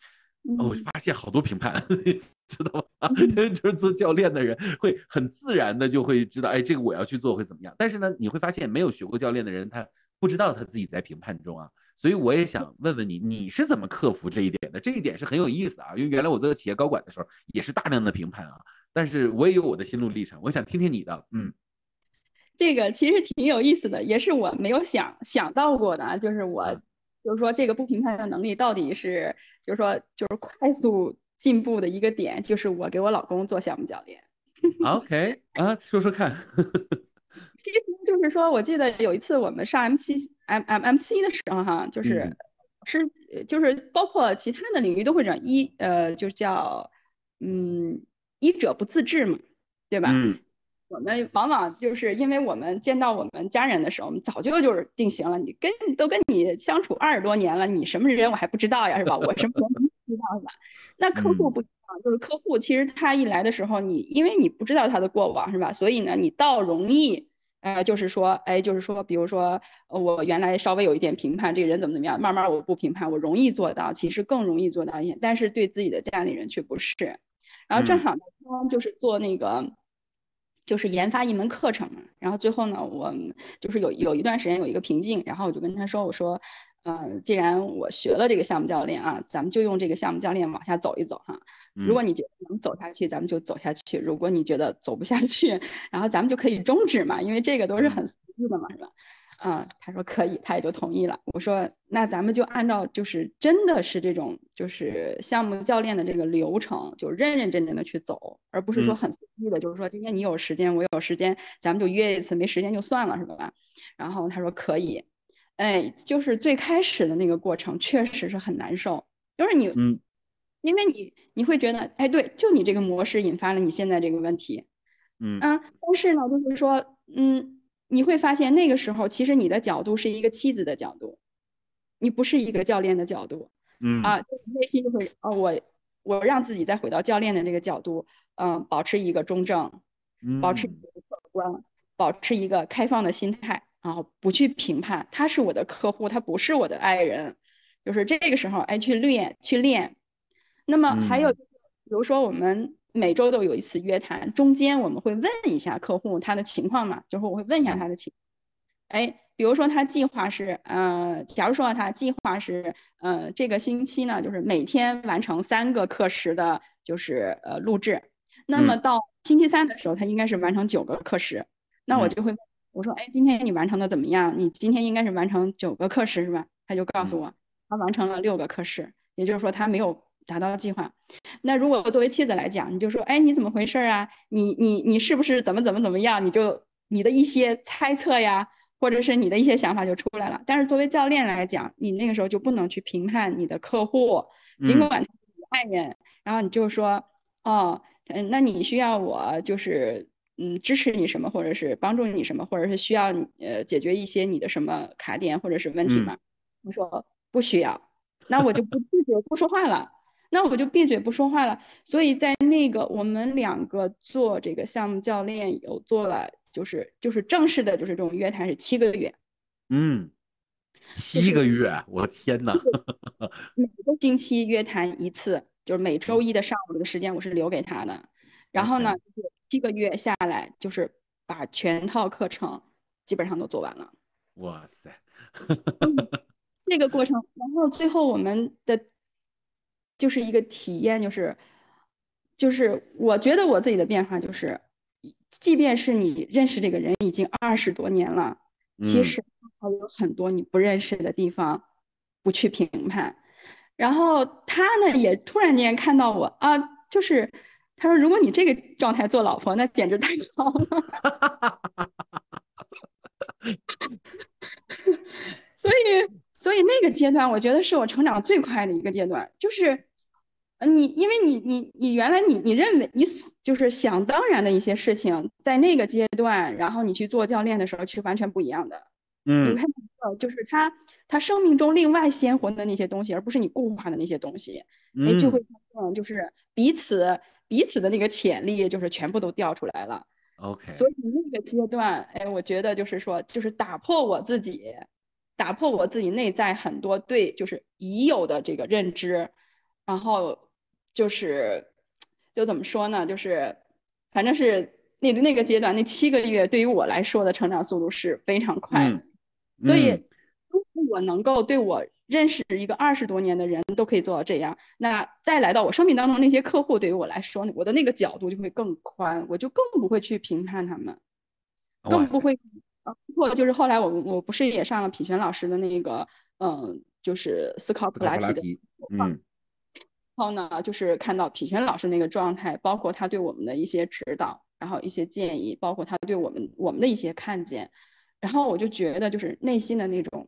我发现好多评判，知道吗？就是做教练的人会很自然的就会知道，哎，这个我要去做会怎么样？但是呢，你会发现没有学过教练的人，他不知道他自己在评判中啊。所以我也想问问你，你是怎么克服这一点的？这一点是很有意思的啊，因为原来我做企业高管的时候也是大量的评判啊，但是我也有我的心路历程，我想听听你的，嗯。这个其实挺有意思的，也是我没有想想到过的啊，就是我，就是说这个不评判的能力到底是，就是说就是快速进步的一个点，就是我给我老公做项目教练。OK 啊，说说看。其实就是说，我记得有一次我们上 M C M M M C 的时候哈，就是是就是包括其他的领域都会讲医呃，就叫嗯医者不自治嘛，对吧？嗯。我们往往就是因为我们见到我们家人的时候，我们早就就是定型了。你跟都跟你相处二十多年了，你什么人我还不知道呀，是吧？我什么人不知道是吧？那客户不一样，就是客户其实他一来的时候，你因为你不知道他的过往是吧？所以呢，你倒容易，呃，就是说，哎，就是说，比如说，我原来稍微有一点评判这个人怎么怎么样，慢慢我不评判，我容易做到，其实更容易做到一点，但是对自己的家里人却不是。然后正好呢，就是做那个。就是研发一门课程嘛，然后最后呢，我就是有有一段时间有一个瓶颈，然后我就跟他说，我说，呃，既然我学了这个项目教练啊，咱们就用这个项目教练往下走一走哈。如果你觉得能走下去，咱们就走下去；如果你觉得走不下去，然后咱们就可以终止嘛，因为这个都是很随意的嘛，是吧？嗯，他说可以，他也就同意了。我说那咱们就按照就是真的是这种就是项目教练的这个流程，就认认真真的去走，而不是说很随意的，就是说今天你有时间，我有时间，咱们就约一次，没时间就算了，是吧？然后他说可以，哎，就是最开始的那个过程确实是很难受，就是你，嗯，因为你你会觉得，哎，对，就你这个模式引发了你现在这个问题，嗯，啊，但是呢，就是说，嗯。你会发现那个时候，其实你的角度是一个妻子的角度，你不是一个教练的角度，嗯。啊，内心就会哦，我我让自己再回到教练的这个角度，嗯，保持一个中正，保持一个客观，保持一个开放的心态，然后不去评判，他是我的客户，他不是我的爱人，就是这个时候，哎，去练去练。那么还有，比如说我们。每周都有一次约谈，中间我们会问一下客户他的情况嘛，就是我会问一下他的情，哎，比如说他计划是，呃，假如说他计划是，呃，这个星期呢，就是每天完成三个课时的，就是呃录制，那么到星期三的时候，他应该是完成九个课时，那我就会我说，哎，今天你完成的怎么样？你今天应该是完成九个课时是吧？他就告诉我，他完成了六个课时，也就是说他没有达到计划。那如果作为妻子来讲，你就说，哎，你怎么回事啊？你你你是不是怎么怎么怎么样？你就你的一些猜测呀，或者是你的一些想法就出来了。但是作为教练来讲，你那个时候就不能去评判你的客户，尽管他是你爱人，然后你就说，哦，嗯，那你需要我就是嗯支持你什么，或者是帮助你什么，或者是需要呃解决一些你的什么卡点或者是问题吗？我说不需要，那我就不闭嘴不说话了。那我就闭嘴不说话了。所以在那个我们两个做这个项目教练有做了，就是就是正式的，就是这种约谈是七个月。嗯，七个月，我的天哪！每个星期约谈一次，就是每周一的上午的时间我是留给他的。然后呢，就是七个月下来，就是把全套课程基本上都做完了。哇塞！这个过程，然后最后我们的。就是一个体验，就是，就是我觉得我自己的变化就是，即便是你认识这个人已经二十多年了，其实还有很多你不认识的地方，不去评判。然后他呢，也突然间看到我啊，就是他说，如果你这个状态做老婆，那简直太好了。所以，所以那个阶段，我觉得是我成长最快的一个阶段，就是。你因为你你你原来你你认为你就是想当然的一些事情，在那个阶段，然后你去做教练的时候，其实完全不一样的。嗯，你看到就是他他生命中另外鲜活的那些东西，而不是你固化的那些东西，哎，就会发现就是彼此彼此的那个潜力就是全部都掉出来了。OK，所以那个阶段，哎，我觉得就是说，就是打破我自己，打破我自己内在很多对就是已有的这个认知，然后。就是，就怎么说呢？就是，反正是那那个阶段，那七个月对于我来说的成长速度是非常快的。所以，如果我能够对我认识一个二十多年的人都可以做到这样，那再来到我生命当中那些客户，对于我来说，我的那个角度就会更宽，我就更不会去评判他们，更不会。包括就是后来我我不是也上了品璇老师的那个，嗯，就是思考普拉提的，嗯。然后呢，就是看到品璇老师那个状态，包括他对我们的一些指导，然后一些建议，包括他对我们我们的一些看见，然后我就觉得就是内心的那种，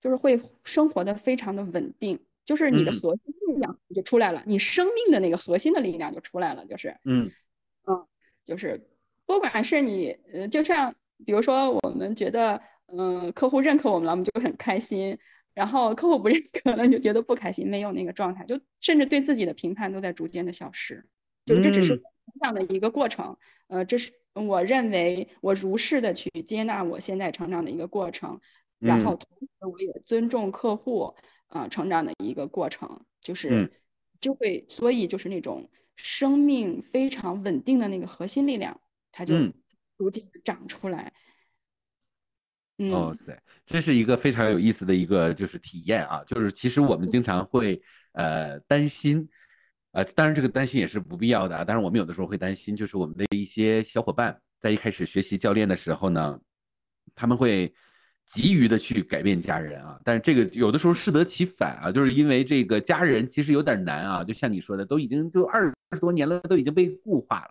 就是会生活的非常的稳定，就是你的核心力量就出来了，你生命的那个核心的力量就出来了，就是嗯嗯，就是不管是你呃，就像比如说我们觉得嗯客户认可我们了，我们就很开心。然后客户不认可了，就觉得不开心，没有那个状态，就甚至对自己的评判都在逐渐的消失。就这只是成长的一个过程，呃，这是我认为我如是的去接纳我现在成长的一个过程，然后同时我也尊重客户呃成长的一个过程，就是就会所以就是那种生命非常稳定的那个核心力量，它就逐渐长出来。哇塞，这是一个非常有意思的一个就是体验啊，就是其实我们经常会呃担心，呃，当然这个担心也是不必要的啊，但是我们有的时候会担心，就是我们的一些小伙伴在一开始学习教练的时候呢，他们会急于的去改变家人啊，但是这个有的时候适得其反啊，就是因为这个家人其实有点难啊，就像你说的，都已经就二二十多年了，都已经被固化了。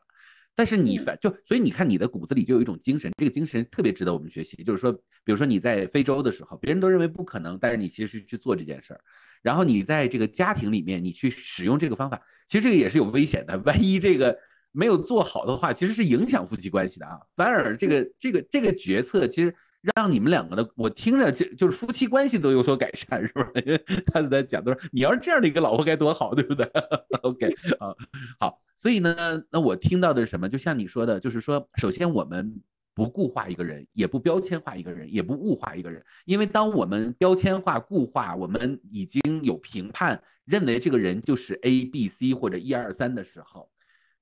但是你反就所以你看你的骨子里就有一种精神，这个精神特别值得我们学习。就是说，比如说你在非洲的时候，别人都认为不可能，但是你其实去做这件事儿。然后你在这个家庭里面，你去使用这个方法，其实这个也是有危险的。万一这个没有做好的话，其实是影响夫妻关系的啊。反而这个这个这个决策，其实。让你们两个的，我听着就就是夫妻关系都有所改善，是不是？因 为他在讲，都是你要是这样的一个老婆该多好，对不对？OK 啊，好，所以呢，那我听到的是什么？就像你说的，就是说，首先我们不固化一个人，也不标签化一个人，也不物化一个人，因为当我们标签化、固化，我们已经有评判，认为这个人就是 A、B、C 或者一二三的时候，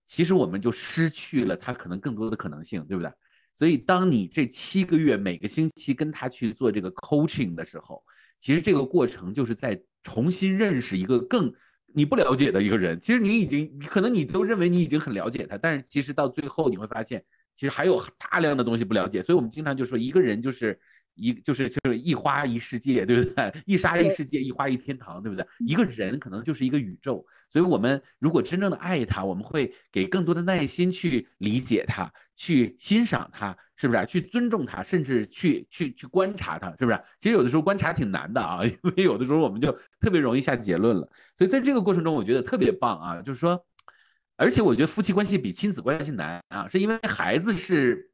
其实我们就失去了他可能更多的可能性，对不对？所以，当你这七个月每个星期跟他去做这个 coaching 的时候，其实这个过程就是在重新认识一个更你不了解的一个人。其实你已经可能你都认为你已经很了解他，但是其实到最后你会发现，其实还有大量的东西不了解。所以我们经常就说，一个人就是一就是就是一花一世界，对不对？一沙一世界，一花一天堂，对不对？一个人可能就是一个宇宙，所以我们如果真正的爱他，我们会给更多的耐心去理解他，去欣赏他，是不是？去尊重他，甚至去去去观察他，是不是？其实有的时候观察挺难的啊，因为有的时候我们就特别容易下结论了。所以在这个过程中，我觉得特别棒啊，就是说，而且我觉得夫妻关系比亲子关系难啊，是因为孩子是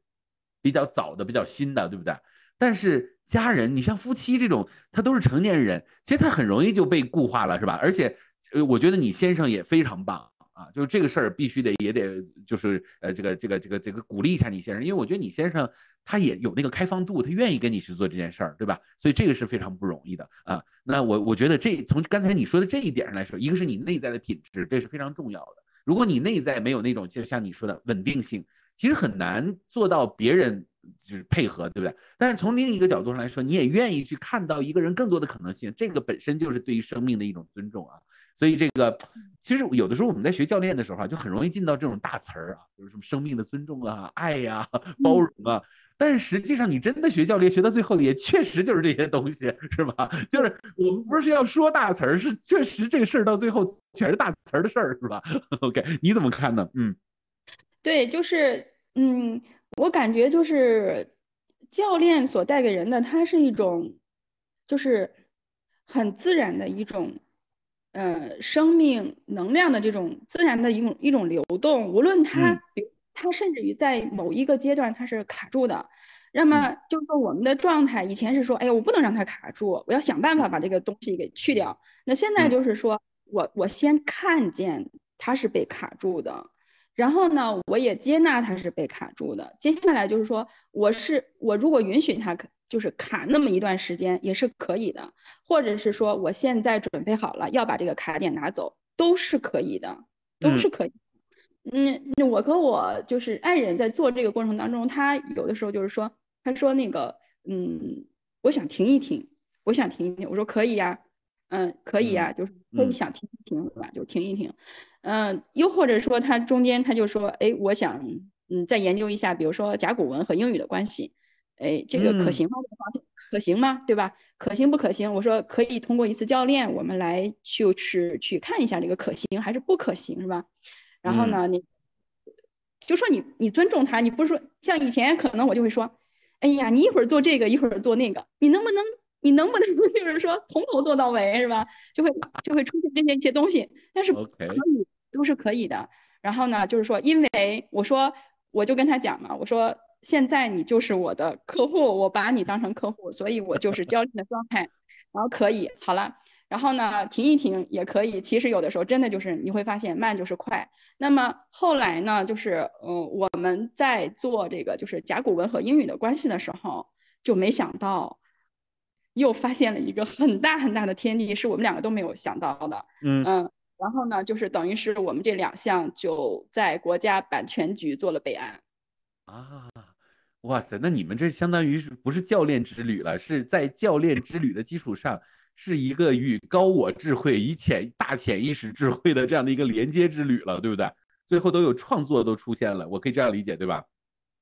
比较早的、比较新的，对不对？但是家人，你像夫妻这种，他都是成年人，其实他很容易就被固化了，是吧？而且，呃，我觉得你先生也非常棒啊，就是这个事儿必须得也得就是呃这个这个这个这个鼓励一下你先生，因为我觉得你先生他也有那个开放度，他愿意跟你去做这件事儿，对吧？所以这个是非常不容易的啊。那我我觉得这从刚才你说的这一点上来说，一个是你内在的品质，这是非常重要的。如果你内在没有那种就像你说的稳定性，其实很难做到别人。就是配合，对不对？但是从另一个角度上来说，你也愿意去看到一个人更多的可能性，这个本身就是对于生命的一种尊重啊。所以这个其实有的时候我们在学教练的时候啊，就很容易进到这种大词儿啊，就是什么生命的尊重啊、爱呀、包容啊。但是实际上你真的学教练，学到最后也确实就是这些东西，是吧？就是我们不是要说大词儿，是确实这个事儿到最后全是大词儿的事儿，是吧？OK，你怎么看呢？嗯，对，就是嗯。我感觉就是教练所带给人的，它是一种，就是很自然的一种，呃，生命能量的这种自然的一种一种流动。无论他，他甚至于在某一个阶段他是卡住的，那么就是说我们的状态以前是说，哎呀，我不能让它卡住，我要想办法把这个东西给去掉。那现在就是说我我先看见它是被卡住的。然后呢，我也接纳他是被卡住的。接下来就是说，我是我如果允许他就是卡那么一段时间也是可以的，或者是说我现在准备好了要把这个卡点拿走，都是可以的，都是可以。嗯，我和我就是爱人在做这个过程当中，他有的时候就是说，他说那个，嗯，我想停一停，我想停一停。我说可以呀，嗯，可以啊，就是可以想停一停，对吧？就停一停。嗯，又或者说他中间他就说，哎，我想嗯再研究一下，比如说甲骨文和英语的关系，哎，这个可行吗？可行吗？对吧？可行不可行？我说可以通过一次教练，我们来就是去看一下这个可行还是不可行，是吧？然后呢，你就说你你尊重他，你不是说像以前可能我就会说，哎呀，你一会儿做这个，一会儿做那个，你能不能你能不能就是说从头做到尾，是吧？就会就会出现这些一些东西，但是可以。都是可以的。然后呢，就是说，因为我说，我就跟他讲嘛，我说现在你就是我的客户，我把你当成客户，所以我就是教练的状态。然后可以，好了。然后呢，停一停也可以。其实有的时候真的就是你会发现慢就是快。那么后来呢，就是嗯，我们在做这个就是甲骨文和英语的关系的时候，就没想到又发现了一个很大很大的天地，是我们两个都没有想到的。嗯嗯。然后呢，就是等于是我们这两项就在国家版权局做了备案。啊，哇塞，那你们这相当于是不是教练之旅了？是在教练之旅的基础上，是一个与高我智慧、以潜大潜意识智慧的这样的一个连接之旅了，对不对？最后都有创作都出现了，我可以这样理解，对吧？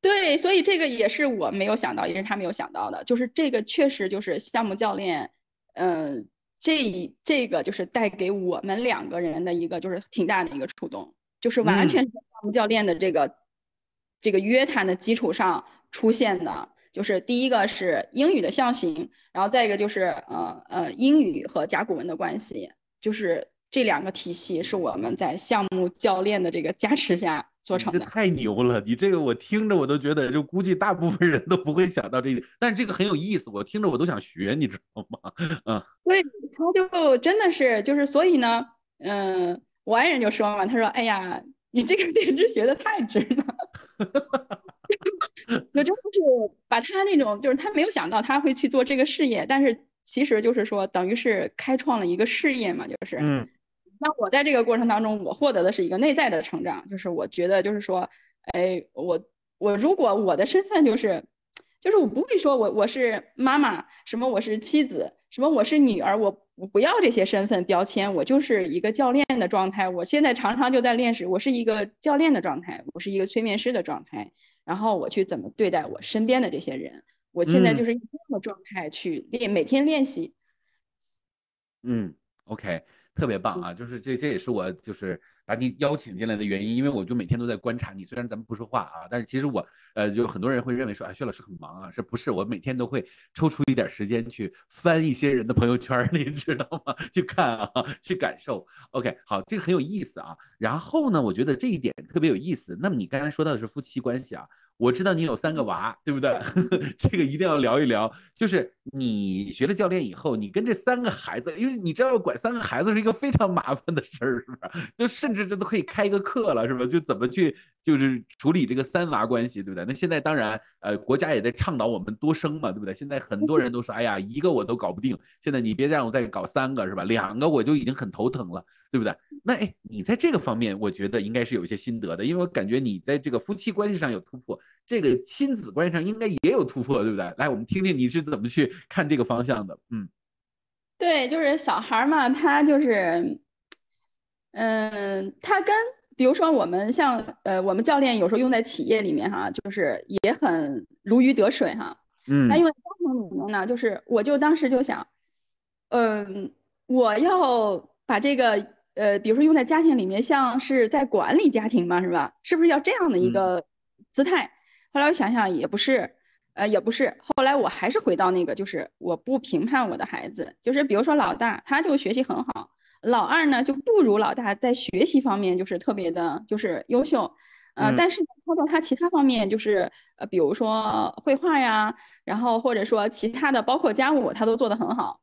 对，所以这个也是我没有想到，也是他没有想到的，就是这个确实就是项目教练，嗯。这一这个就是带给我们两个人的一个就是挺大的一个触动，就是完全是项目教练的这个这个约谈的基础上出现的，就是第一个是英语的象形，然后再一个就是呃呃英语和甲骨文的关系，就是这两个体系是我们在项目教练的这个加持下。这太牛了！你这个我听着我都觉得，就估计大部分人都不会想到这一点，但是这个很有意思，我听着我都想学，你知道吗？嗯，对，他就真的是就是，所以呢，嗯，我爱人就说嘛，他说：“哎呀，你这个简直学的太值了。”我真的是把他那种，就是他没有想到他会去做这个事业，但是其实就是说，等于是开创了一个事业嘛，就是，嗯。那我在这个过程当中，我获得的是一个内在的成长，就是我觉得就是说，哎，我我如果我的身份就是，就是我不会说我我是妈妈，什么我是妻子，什么我是女儿，我我不要这些身份标签，我就是一个教练的状态。我现在常常就在练时，我是一个教练的状态，我是一个催眠师的状态，然后我去怎么对待我身边的这些人。我现在就是用这样的状态去练，每天练习。嗯，OK，特别棒啊！就是这，这也是我就是把你邀请进来的原因，因为我就每天都在观察你。虽然咱们不说话啊，但是其实我呃，就很多人会认为说，哎，薛老师很忙啊，是不是？我每天都会抽出一点时间去翻一些人的朋友圈，你知道吗？去看啊，去感受。OK，好，这个很有意思啊。然后呢，我觉得这一点特别有意思。那么你刚才说到的是夫妻关系啊。我知道你有三个娃，对不对？这个一定要聊一聊。就是你学了教练以后，你跟这三个孩子，因为你知道管三个孩子是一个非常麻烦的事儿，是吧？就甚至这都可以开一个课了，是吧？就怎么去就是处理这个三娃关系，对不对？那现在当然，呃，国家也在倡导我们多生嘛，对不对？现在很多人都说，哎呀，一个我都搞不定，现在你别让我再搞三个，是吧？两个我就已经很头疼了。对不对？那哎，你在这个方面，我觉得应该是有一些心得的，因为我感觉你在这个夫妻关系上有突破，这个亲子关系上应该也有突破，对不对？来，我们听听你是怎么去看这个方向的。嗯，对，就是小孩嘛，他就是，嗯，他跟比如说我们像呃，我们教练有时候用在企业里面哈，就是也很如鱼得水哈。嗯。那因为家庭里面呢，就是我就当时就想，嗯，我要把这个。呃，比如说用在家庭里面，像是在管理家庭嘛，是吧？是不是要这样的一个姿态？后来我想想也不是，呃，也不是。后来我还是回到那个，就是我不评判我的孩子，就是比如说老大他就学习很好，老二呢就不如老大在学习方面就是特别的，就是优秀，呃，但是操到他其他方面就是呃，比如说绘画呀，然后或者说其他的，包括家务他都做得很好。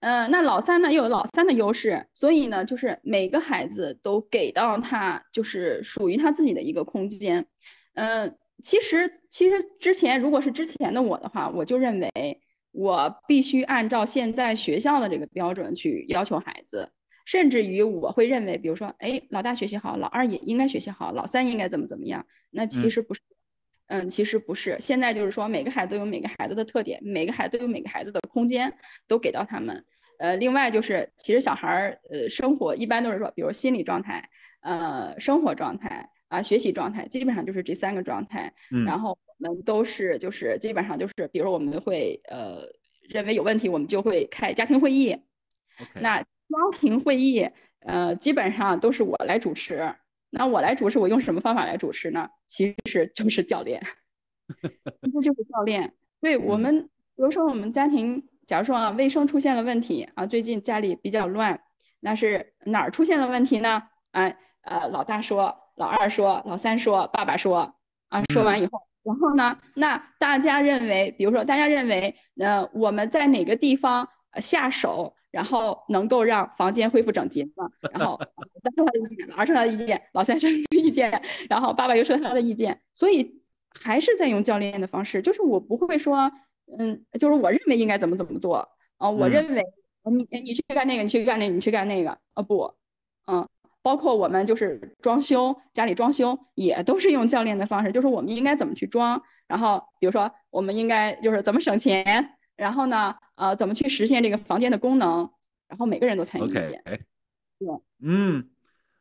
嗯，那老三呢又有老三的优势，所以呢，就是每个孩子都给到他就是属于他自己的一个空间。嗯，其实其实之前如果是之前的我的话，我就认为我必须按照现在学校的这个标准去要求孩子，甚至于我会认为，比如说，哎，老大学习好，老二也应该学习好，老三应该怎么怎么样？那其实不是。嗯，其实不是，现在就是说每个孩子都有每个孩子的特点，每个孩子都有每个孩子的空间，都给到他们。呃，另外就是其实小孩儿呃生活一般都是说，比如心理状态，呃生活状态啊学习状态，基本上就是这三个状态。嗯。然后我们都是就是基本上就是，比如我们会呃认为有问题，我们就会开家庭会议。那家庭会议呃基本上都是我来主持。那我来主持，我用什么方法来主持呢？其实就是教练，其实就是教练。对我们，比如说我们家庭，假如说啊卫生出现了问题啊，最近家里比较乱，那是哪儿出现了问题呢？啊呃，老大说，老二说，老三说，爸爸说啊，说完以后，然后呢，那大家认为，比如说大家认为，呃，我们在哪个地方下手？然后能够让房间恢复整洁嘛？然后三说他的意见，老二说他的意见，老三说他的意见，然后爸爸又说他的意见，所以还是在用教练的方式，就是我不会说，嗯，就是我认为应该怎么怎么做啊，我认为你你去干那个，你去干那，你去干那个啊不，嗯，包括我们就是装修家里装修也都是用教练的方式，就是我们应该怎么去装，然后比如说我们应该就是怎么省钱。然后呢，呃，怎么去实现这个房间的功能？然后每个人都参与意见。对，嗯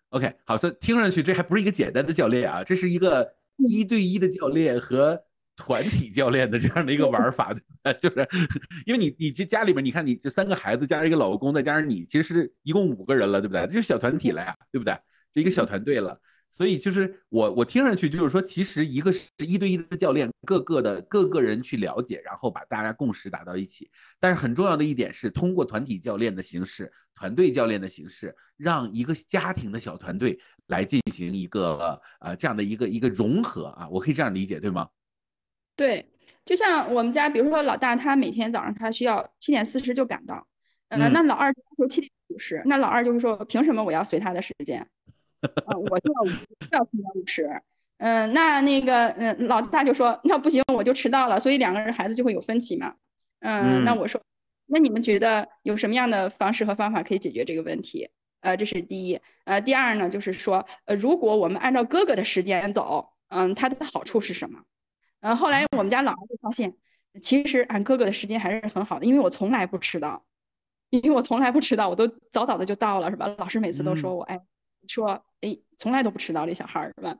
，OK，好，所以听上去这还不是一个简单的教练啊，这是一个一对一的教练和团体教练的这样的一个玩法，就是因为你你这家里面，你看你这三个孩子加上一个老公，再加上你，其实是一共五个人了，对不对？这就是小团体了呀，对不对？这一个小团队了。所以就是我我听上去就是说，其实一个是一对一的教练，各个的各个人去了解，然后把大家共识打到一起。但是很重要的一点是，通过团体教练的形式、团队教练的形式，让一个家庭的小团队来进行一个呃这样的一个一个融合啊，我可以这样理解对吗？对，就像我们家，比如说老大，他每天早上他需要七点四十就赶到，嗯，那老二说七点五十，那老二就是说，凭什么我要随他的时间？嗯，我就要要提前五十，嗯，那那个，嗯，老大就说那不行，我就迟到了，所以两个人孩子就会有分歧嘛，嗯，那我说，那你们觉得有什么样的方式和方法可以解决这个问题？呃，这是第一，呃，第二呢，就是说，呃，如果我们按照哥哥的时间走，嗯，他的好处是什么？嗯，后来我们家老二就发现，其实按哥哥的时间还是很好的，因为我从来不迟到，因为我从来不迟到，我都早早的就到了，是吧？老师每次都说我，哎。说，哎，从来都不迟到，这小孩儿是吧？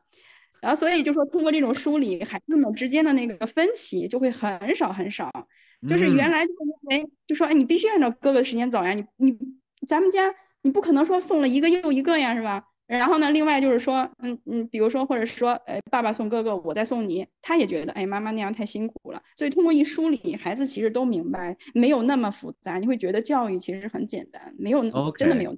然后所以就说通过这种梳理，孩子们之间的那个分歧就会很少很少。就是原来就是认为就说哎，你必须按照哥哥的时间走呀，你你咱们家你不可能说送了一个又一个呀，是吧？然后呢，另外就是说，嗯嗯，比如说或者说，哎，爸爸送哥哥，我再送你，他也觉得，哎，妈妈那样太辛苦了。所以通过一梳理，孩子其实都明白，没有那么复杂。你会觉得教育其实很简单，没有真的没有。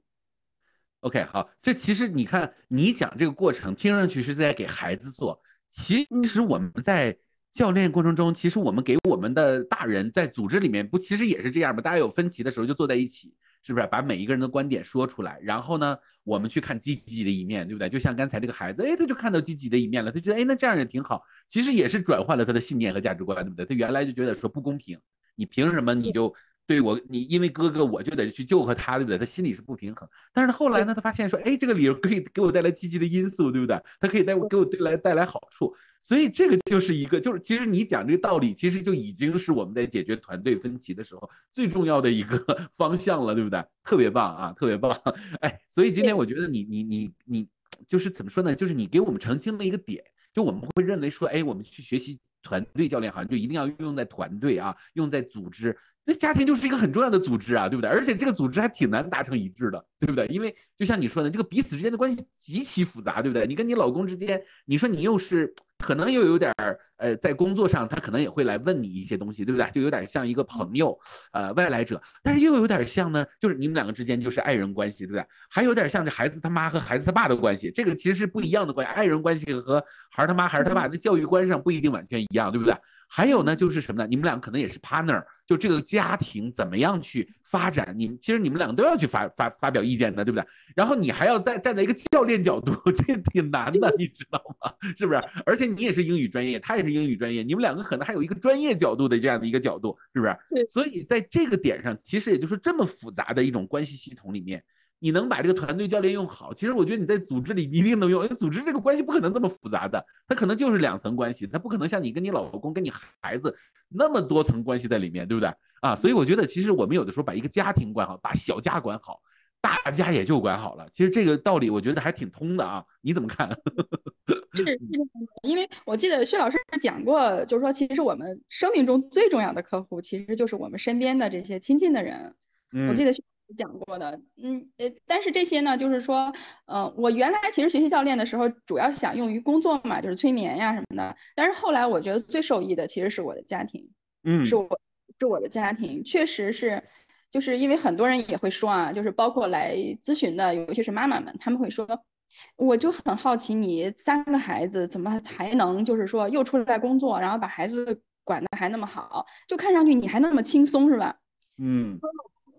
OK，好，这其实你看你讲这个过程，听上去是在给孩子做，其实我们在教练过程中，其实我们给我们的大人在组织里面不，其实也是这样吗？大家有分歧的时候就坐在一起。是不是把每一个人的观点说出来，然后呢，我们去看积极的一面，对不对？就像刚才这个孩子，哎，他就看到积极的一面了，他觉得，哎，那这样也挺好。其实也是转换了他的信念和价值观，对不对？他原来就觉得说不公平，你凭什么你就对我，你因为哥哥我就得去救和他，对不对？他心里是不平衡。但是后来呢，他发现说，哎，这个理由可以给我带来积极的因素，对不对？他可以带我给我带来带来好处。所以这个就是一个，就是其实你讲这个道理，其实就已经是我们在解决团队分歧的时候最重要的一个 方向了，对不对？特别棒啊，特别棒！哎，所以今天我觉得你你你你就是怎么说呢？就是你给我们澄清了一个点，就我们会认为说，哎，我们去学习团队教练，好像就一定要用在团队啊，用在组织。那家庭就是一个很重要的组织啊，对不对？而且这个组织还挺难达成一致的，对不对？因为就像你说的，这个彼此之间的关系极其复杂，对不对？你跟你老公之间，你说你又是。可能又有点儿，呃，在工作上他可能也会来问你一些东西，对不对？就有点像一个朋友，呃，外来者，但是又有点像呢，就是你们两个之间就是爱人关系，对不对？还有点像这孩子他妈和孩子他爸的关系，这个其实是不一样的关系。爱人关系和孩儿他妈、孩儿他爸，那教育观上不一定完全一样，对不对？还有呢，就是什么呢？你们俩可能也是 partner，就这个家庭怎么样去发展？你们其实你们两个都要去发发发表意见的，对不对？然后你还要再站在一个教练角度，这挺难的，你知道吗？是不是？而且你也是英语专业，他也是英语专业，你们两个可能还有一个专业角度的这样的一个角度，是不是？对。所以在这个点上，其实也就是这么复杂的一种关系系统里面。你能把这个团队教练用好，其实我觉得你在组织里一定能用，因为组织这个关系不可能这么复杂的，它可能就是两层关系，它不可能像你跟你老公、跟你孩子那么多层关系在里面，对不对？啊，所以我觉得其实我们有的时候把一个家庭管好，把小家管好，大家也就管好了。其实这个道理我觉得还挺通的啊，你怎么看？是是，因为我记得薛老师讲过，就是说其实我们生命中最重要的客户其实就是我们身边的这些亲近的人。嗯，我记得薛老师。讲过的，嗯呃，但是这些呢，就是说，嗯，我原来其实学习教练的时候，主要是想用于工作嘛，就是催眠呀什么的。但是后来我觉得最受益的其实是我的家庭，嗯，是我是我的家庭，确实是，就是因为很多人也会说啊，就是包括来咨询的，尤其是妈妈们，他们会说，我就很好奇，你三个孩子怎么才能就是说又出来工作，然后把孩子管得还那么好，就看上去你还那么轻松是吧？嗯。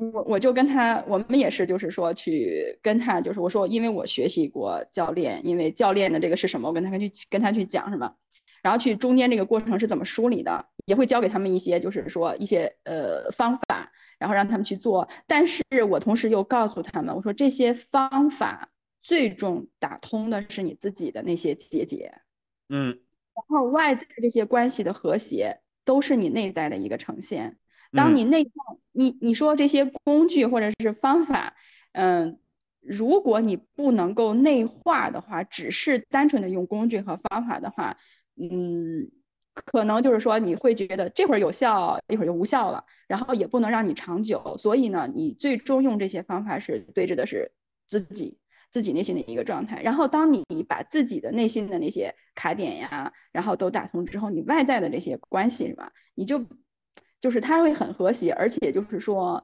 我我就跟他，我们也是，就是说去跟他，就是我说，因为我学习过教练，因为教练的这个是什么，我跟他去跟他去讲，是吧？然后去中间这个过程是怎么梳理的，也会教给他们一些，就是说一些呃方法，然后让他们去做。但是我同时又告诉他们，我说这些方法最终打通的是你自己的那些结节，嗯，然后外在这些关系的和谐都是你内在的一个呈现。当你内在，你你说这些工具或者是方法，嗯，如果你不能够内化的话，只是单纯的用工具和方法的话，嗯，可能就是说你会觉得这会儿有效，一会儿就无效了，然后也不能让你长久。所以呢，你最终用这些方法是对峙的是自己自己内心的一个状态。然后当你把自己的内心的那些卡点呀，然后都打通之后，你外在的这些关系是吧？你就。就是它会很和谐，而且就是说，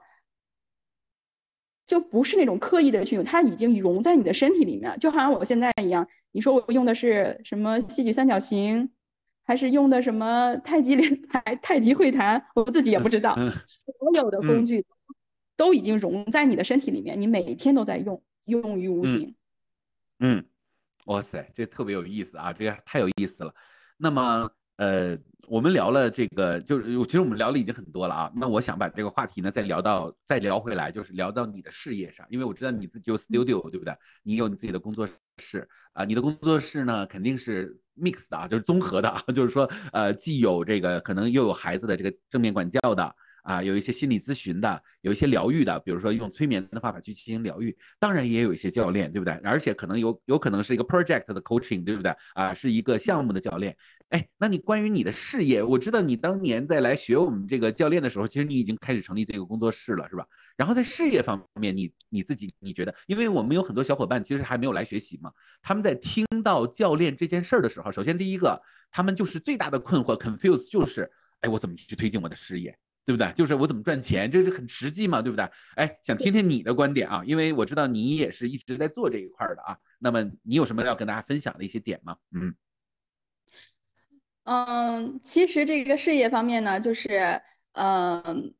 就不是那种刻意的去用，它已经融在你的身体里面，就好像我现在一样。你说我用的是什么戏曲三角形，还是用的什么太极连台太极会谈，我自己也不知道。所有的工具都已经融在你的身体里面，你每天都在用，用于无形。嗯，哇塞，这特别有意思啊，这个太有意思了。那么。呃，我们聊了这个，就是其实我们聊了已经很多了啊。那我想把这个话题呢再聊到，再聊回来，就是聊到你的事业上，因为我知道你自己有 studio，对不对？你有你自己的工作室啊，你的工作室呢肯定是 mix 的啊，就是综合的啊，就是说呃，既有这个可能又有孩子的这个正面管教的啊，有一些心理咨询的，有一些疗愈的，比如说用催眠的方法去进行疗愈。当然也有一些教练，对不对？而且可能有有可能是一个 project 的 coaching，对不对？啊，是一个项目的教练。哎，那你关于你的事业，我知道你当年在来学我们这个教练的时候，其实你已经开始成立这个工作室了，是吧？然后在事业方面，你你自己你觉得？因为我们有很多小伙伴其实还没有来学习嘛，他们在听到教练这件事儿的时候，首先第一个，他们就是最大的困惑 confuse 就是，哎，我怎么去推进我的事业，对不对？就是我怎么赚钱，这是很实际嘛，对不对？哎，想听听你的观点啊，因为我知道你也是一直在做这一块的啊。那么你有什么要跟大家分享的一些点吗？嗯嗯，其实这个事业方面呢，就是嗯。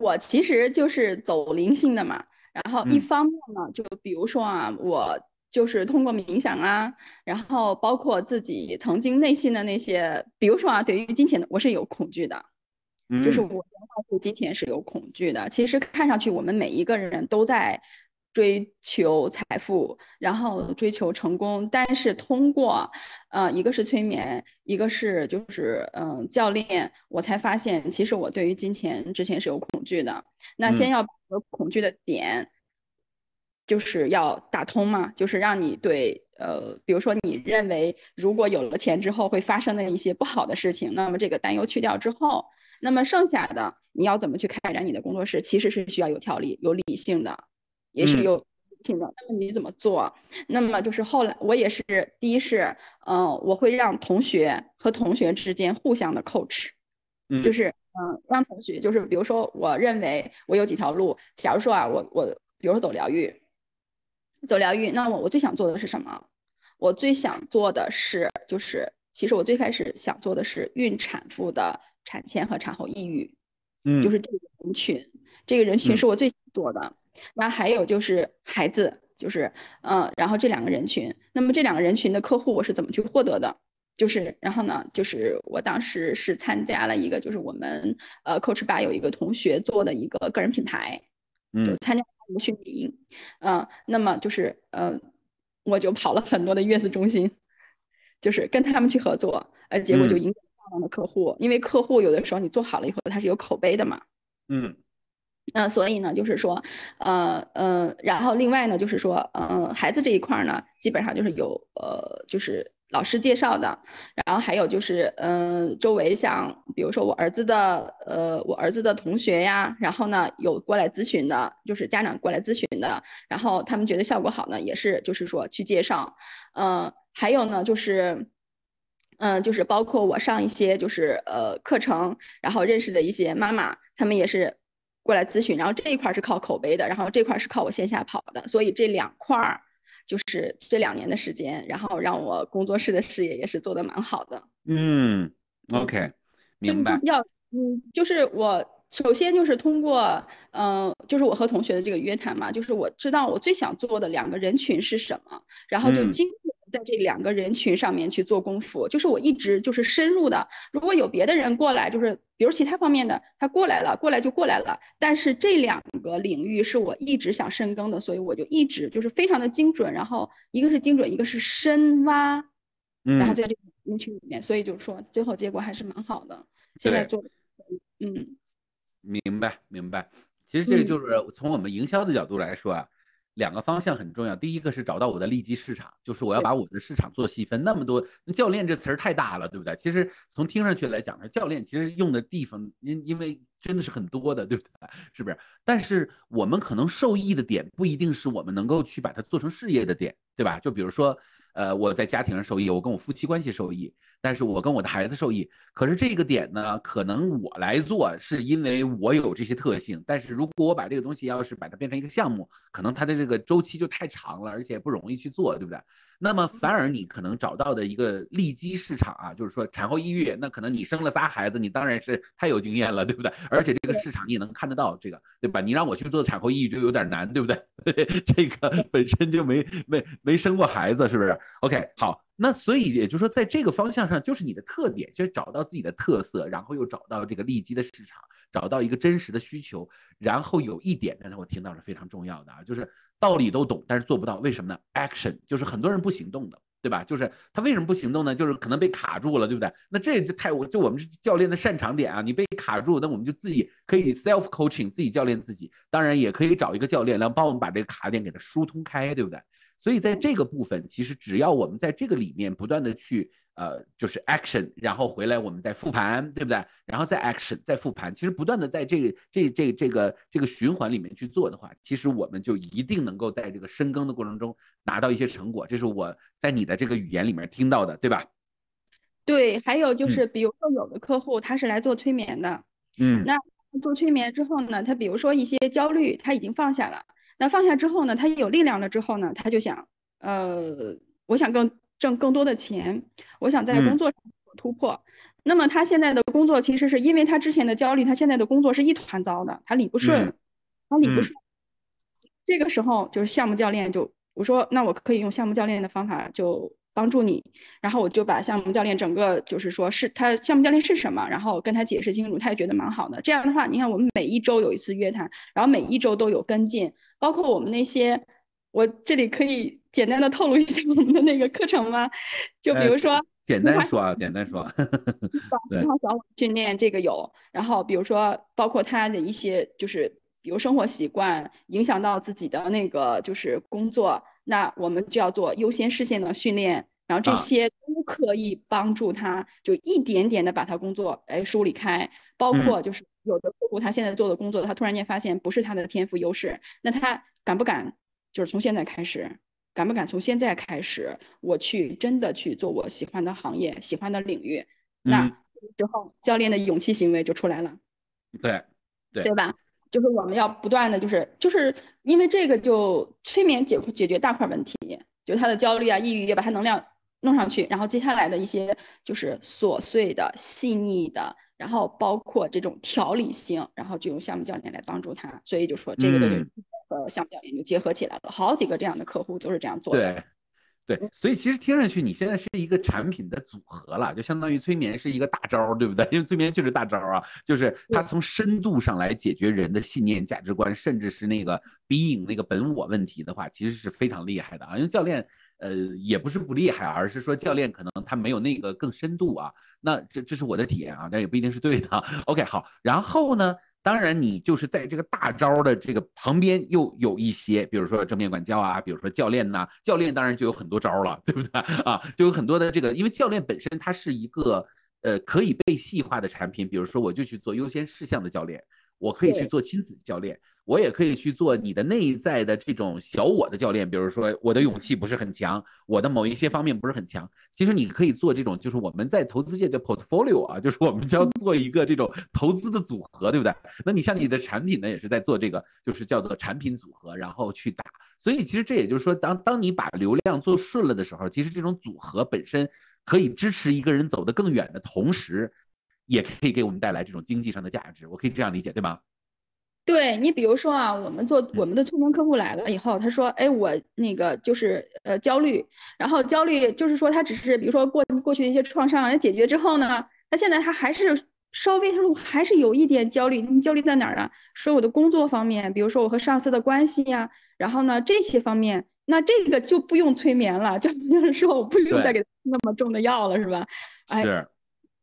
我其实就是走灵性的嘛，然后一方面呢，就比如说啊，我就是通过冥想啊，然后包括自己曾经内心的那些，比如说啊，对于金钱的，我是有恐惧的，就是我对金钱是有恐惧的。其实看上去我们每一个人都在。追求财富，然后追求成功，但是通过，呃，一个是催眠，一个是就是嗯教练，我才发现其实我对于金钱之前是有恐惧的。那先要把恐惧的点，就是要打通嘛，就是让你对呃，比如说你认为如果有了钱之后会发生的一些不好的事情，那么这个担忧去掉之后，那么剩下的你要怎么去开展你的工作室，其实是需要有条理、有理性的。也是有情的，那么你怎么做？那么就是后来我也是，第一是，嗯，我会让同学和同学之间互相的 coach，嗯，就是嗯，让同学就是比如说，我认为我有几条路，假如说啊，我我比如说走疗愈，走疗愈，那我我最想做的是什么？我最想做的是，就是其实我最开始想做的是孕产妇的产前和产后抑郁，嗯，就是这个人群，这个人群是我最想做的。那还有就是孩子，就是嗯，然后这两个人群，那么这两个人群的客户我是怎么去获得的？就是然后呢，就是我当时是参加了一个，就是我们呃 Coach 吧有一个同学做的一个个人品牌，嗯，参加一个训练营，嗯，那么就是嗯，我就跑了很多的月子中心，就是跟他们去合作，呃，结果就赢得的客户，因为客户有的时候你做好了以后，他是有口碑的嘛，嗯。嗯，所以呢，就是说，呃，嗯，然后另外呢，就是说，嗯，孩子这一块呢，基本上就是有，呃，就是老师介绍的，然后还有就是，嗯，周围像，比如说我儿子的，呃，我儿子的同学呀，然后呢，有过来咨询的，就是家长过来咨询的，然后他们觉得效果好呢，也是就是说去介绍，嗯，还有呢，就是，嗯，就是包括我上一些就是呃课程，然后认识的一些妈妈，他们也是。过来咨询，然后这一块是靠口碑的，然后这块是靠我线下跑的，所以这两块儿就是这两年的时间，然后让我工作室的事业也是做得蛮好的。嗯，OK，明白。要，嗯，就是我首先就是通过，嗯，就是我和同学的这个约谈嘛，就是我知道我最想做的两个人群是什么，然后就经。在这两个人群上面去做功夫，就是我一直就是深入的。如果有别的人过来，就是比如其他方面的，他过来了，过来就过来了。但是这两个领域是我一直想深耕的，所以我就一直就是非常的精准。然后一个是精准，一个是深挖，然后在这个人群里面，所以就是说最后结果还是蛮好的。现在做，嗯，明白明白。其实这个就是从我们营销的角度来说啊。两个方向很重要，第一个是找到我的利基市场，就是我要把我的市场做细分。那么多教练这词儿太大了，对不对？其实从听上去来讲呢，教练其实用的地方，因因为真的是很多的，对不对？是不是？但是我们可能受益的点不一定是我们能够去把它做成事业的点，对吧？就比如说。呃，我在家庭上受益，我跟我夫妻关系受益，但是我跟我的孩子受益。可是这个点呢，可能我来做是因为我有这些特性，但是如果我把这个东西要是把它变成一个项目，可能它的这个周期就太长了，而且不容易去做，对不对？那么反而你可能找到的一个利基市场啊，就是说产后抑郁，那可能你生了仨孩子，你当然是太有经验了，对不对？而且这个市场你也能看得到，这个对吧？你让我去做产后抑郁就有点难，对不对？这个本身就没没没生过孩子，是不是？OK，好，那所以也就是说，在这个方向上，就是你的特点，就是找到自己的特色，然后又找到这个利基的市场，找到一个真实的需求，然后有一点，刚才我听到是非常重要的啊，就是。道理都懂，但是做不到，为什么呢？Action 就是很多人不行动的，对吧？就是他为什么不行动呢？就是可能被卡住了，对不对？那这就太我就我们是教练的擅长点啊！你被卡住，那我们就自己可以 self coaching，自己教练自己，当然也可以找一个教练来帮我们把这个卡点给它疏通开，对不对？所以在这个部分，其实只要我们在这个里面不断的去。呃，就是 action，然后回来我们再复盘，对不对？然后再 action，再复盘。其实不断的在这个这这这个这个循环里面去做的话，其实我们就一定能够在这个深耕的过程中拿到一些成果。这是我在你的这个语言里面听到的，对吧？对，还有就是，比如说有的客户他是来做催眠的，嗯，那做催眠之后呢，他比如说一些焦虑他已经放下了，那放下之后呢，他有力量了之后呢，他就想，呃，我想更。挣更多的钱，我想在工作上突破。那么他现在的工作其实是因为他之前的焦虑，他现在的工作是一团糟的，他理不顺，他理不顺。这个时候就是项目教练就我说，那我可以用项目教练的方法就帮助你。然后我就把项目教练整个就是说是他项目教练是什么，然后跟他解释清楚，他也觉得蛮好的。这样的话，你看我们每一周有一次约谈，然后每一周都有跟进，包括我们那些。我这里可以简单的透露一下我们的那个课程吗？就比如说，简单说啊，简单说。对，小网训练这个有，然后比如说包括他的一些就是比如生活习惯影响到自己的那个就是工作，那我们就要做优先视线的训练，然后这些都可以帮助他，就一点点的把他工作哎梳理开，包括就是有的客户他现在做的工作，他突然间发现不是他的天赋优势，那他敢不敢？就是从现在开始，敢不敢从现在开始，我去真的去做我喜欢的行业、喜欢的领域？那之后教练的勇气行为就出来了。对，对，对吧？就是我们要不断的就是，就是因为这个就催眠解解决大块问题，就他的焦虑啊、抑郁，也把他能量弄上去，然后接下来的一些就是琐碎的、细腻的，然后包括这种条理性，然后就用项目教练来帮助他。所以就说这个的。呃，项目教练就结合起来了，好几个这样的客户都是这样做的。对，所以其实听上去你现在是一个产品的组合了，就相当于催眠是一个大招，对不对？因为催眠就是大招啊，就是它从深度上来解决人的信念、价值观，甚至是那个鼻影那个本我问题的话，其实是非常厉害的啊。因为教练，呃，也不是不厉害，而是说教练可能他没有那个更深度啊。那这这是我的体验啊，但也不一定是对的。OK，好，然后呢？当然，你就是在这个大招的这个旁边又有一些，比如说正面管教啊，比如说教练呐，教练当然就有很多招了，对不对 啊？就有很多的这个，因为教练本身它是一个呃可以被细化的产品，比如说我就去做优先事项的教练。我可以去做亲子教练，我也可以去做你的内在的这种小我的教练。比如说，我的勇气不是很强，我的某一些方面不是很强。其实你可以做这种，就是我们在投资界叫 portfolio 啊，就是我们就要做一个这种投资的组合，对不对？那你像你的产品呢，也是在做这个，就是叫做产品组合，然后去打。所以其实这也就是说，当当你把流量做顺了的时候，其实这种组合本身可以支持一个人走得更远的同时。也可以给我们带来这种经济上的价值，我可以这样理解，对吗？对你，比如说啊，我们做我们的催眠客户来了以后，他说，哎，我那个就是呃焦虑，然后焦虑就是说他只是比如说过过去的一些创伤解决之后呢，他现在他还是稍微他说还是有一点焦虑，你焦虑在哪儿啊？说我的工作方面，比如说我和上司的关系呀，然后呢这些方面，那这个就不用催眠了，就 就是说我不用再给那么重的药了，是吧？是。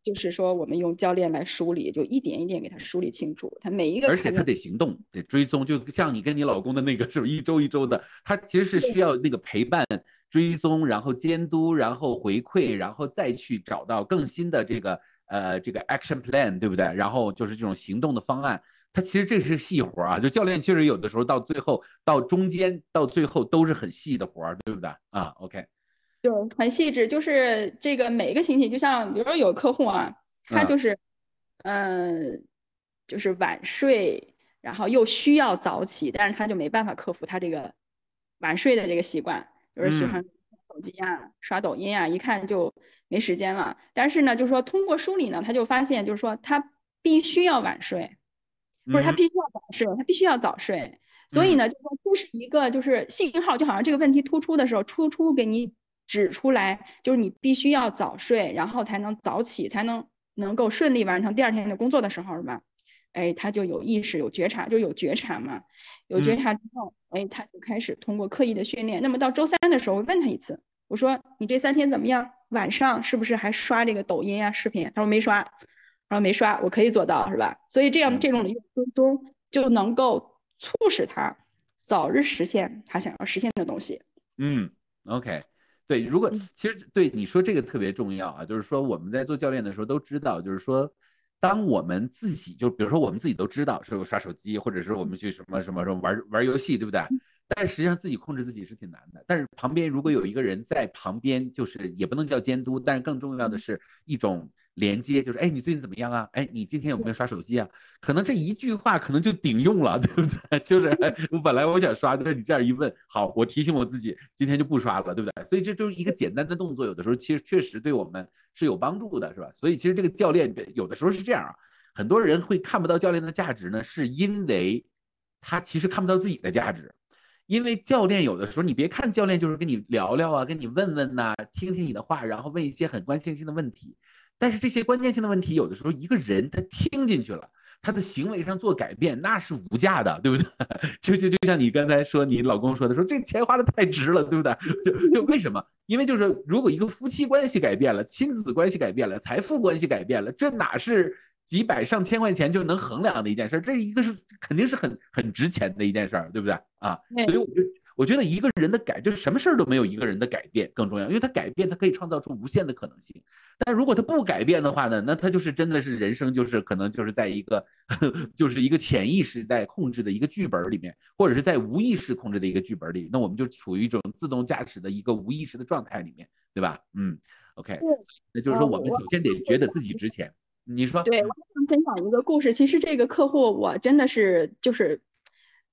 就是说，我们用教练来梳理，就一点一点给他梳理清楚，他每一个，而且他得行动，得追踪，就像你跟你老公的那个，是不是一周一周的？他其实是需要那个陪伴、追踪，然后监督，然后回馈，然后再去找到更新的这个呃这个 action plan，对不对？然后就是这种行动的方案，他其实这是细活啊。就教练确实有的时候到最后到中间到最后都是很细的活儿，对不对？啊，OK。就很细致，就是这个每个星期，就像比如说有客户啊，他就是，嗯，就是晚睡，然后又需要早起，但是他就没办法克服他这个晚睡的这个习惯，就是喜欢手机啊、刷抖音啊，一看就没时间了。但是呢，就是说通过梳理呢，他就发现，就是说他必须要晚睡，不是他必须要早睡，他必须要早睡。所以呢，就说这是一个就是信号，就好像这个问题突出的时候，突出给你。指出来，就是你必须要早睡，然后才能早起，才能能够顺利完成第二天的工作的时候，是吧？哎，他就有意识、有觉察，就有觉察嘛。有觉察之后，哎，他就开始通过刻意的训练。那么到周三的时候，我问他一次，我说你这三天怎么样？晚上是不是还刷这个抖音啊视频？他说没刷，他说没刷，我可以做到是吧？所以这样这种的追踪就能够促使他早日实现他想要实现的东西。嗯，OK，对，如果其实对你说这个特别重要啊，就是说我们在做教练的时候都知道，就是说。当我们自己就比如说我们自己都知道说刷手机，或者是我们去什么什么什么玩玩游戏，对不对？但实际上自己控制自己是挺难的。但是旁边如果有一个人在旁边，就是也不能叫监督，但是更重要的是一种。连接就是，哎，你最近怎么样啊？哎，你今天有没有刷手机啊？可能这一句话可能就顶用了，对不对？就是我本来我想刷，但是你这样一问，好，我提醒我自己，今天就不刷了，对不对？所以这就是一个简单的动作，有的时候其实确实对我们是有帮助的，是吧？所以其实这个教练有的时候是这样啊，很多人会看不到教练的价值呢，是因为他其实看不到自己的价值，因为教练有的时候你别看教练就是跟你聊聊啊，跟你问问呐，听听你的话，然后问一些很关键性的问题。但是这些关键性的问题，有的时候一个人他听进去了，他的行为上做改变，那是无价的，对不对？就就就像你刚才说，你老公说的，说这钱花的太值了，对不对？就就为什么？因为就是如果一个夫妻关系改变了，亲子关系改变了，财富关系改变了，这哪是几百上千块钱就能衡量的一件事？这一个是肯定是很很值钱的一件事，对不对？啊，所以我就。我觉得一个人的改，就是什么事儿都没有一个人的改变更重要，因为他改变，他可以创造出无限的可能性。但如果他不改变的话呢，那他就是真的是人生，就是可能就是在一个，就是一个潜意识在控制的一个剧本里面，或者是在无意识控制的一个剧本里，那我们就处于一种自动驾驶的一个无意识的状态里面，对吧？嗯，OK，那就是说我们首先得觉得自己值钱。你说？对，我想分享一个故事。其实这个客户我真的是就是。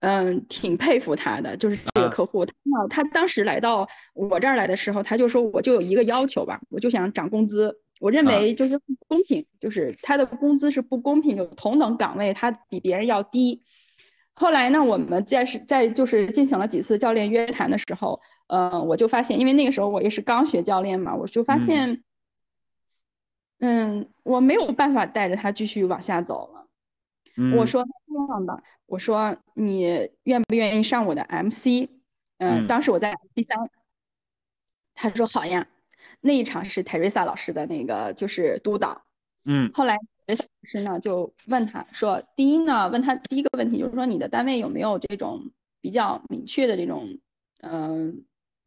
嗯，挺佩服他的，就是这个客户，他他当时来到我这儿来的时候，他就说我就有一个要求吧，我就想涨工资，我认为就是不公平，就是他的工资是不公平，就同等岗位他比别人要低。后来呢，我们在是在就是进行了几次教练约谈的时候，呃，我就发现，因为那个时候我也是刚学教练嘛，我就发现，嗯，我没有办法带着他继续往下走了。我说这样吧。我说你愿不愿意上我的 MC？嗯，当时我在第三，他说好呀。那一场是 Teresa 老师的那个就是督导。嗯。后来 Teresa 老师呢就问他说，第一呢，问他第一个问题就是说你的单位有没有这种比较明确的这种嗯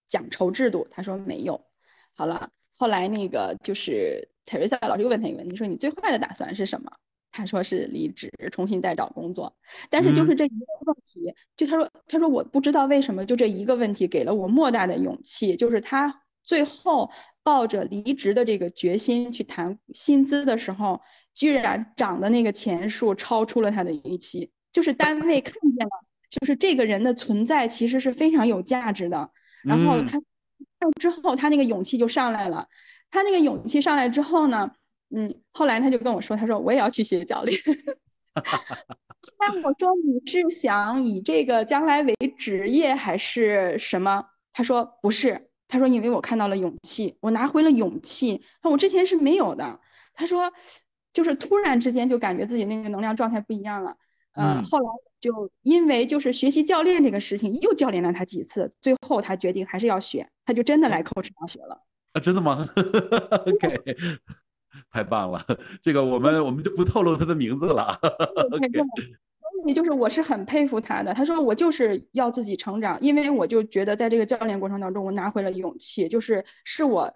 奖酬制度？他说没有。好了，后来那个就是 Teresa 老师又问他一个问题，说你最坏的打算是什么？他说是离职，重新再找工作，但是就是这一个问题，就他说，他说我不知道为什么，就这一个问题给了我莫大的勇气，就是他最后抱着离职的这个决心去谈薪资的时候，居然涨的那个钱数超出了他的预期，就是单位看见了，就是这个人的存在其实是非常有价值的，然后他之后他那个勇气就上来了，他那个勇气上来之后呢？嗯，后来他就跟我说，他说我也要去学教练。那我说你是想以这个将来为职业还是什么？他说不是，他说因为我看到了勇气，我拿回了勇气。那我之前是没有的。他说就是突然之间就感觉自己那个能量状态不一样了。嗯，后来就因为就是学习教练这个事情，又教练了他几次，最后他决定还是要学，他就真的来 coach 上学了。啊，真的吗？OK。太棒了，这个我们我们就不透露他的名字了。所以就是我是很佩服他的。他说我就是要自己成长，因为我就觉得在这个教练过程当中，我拿回了勇气，就是是我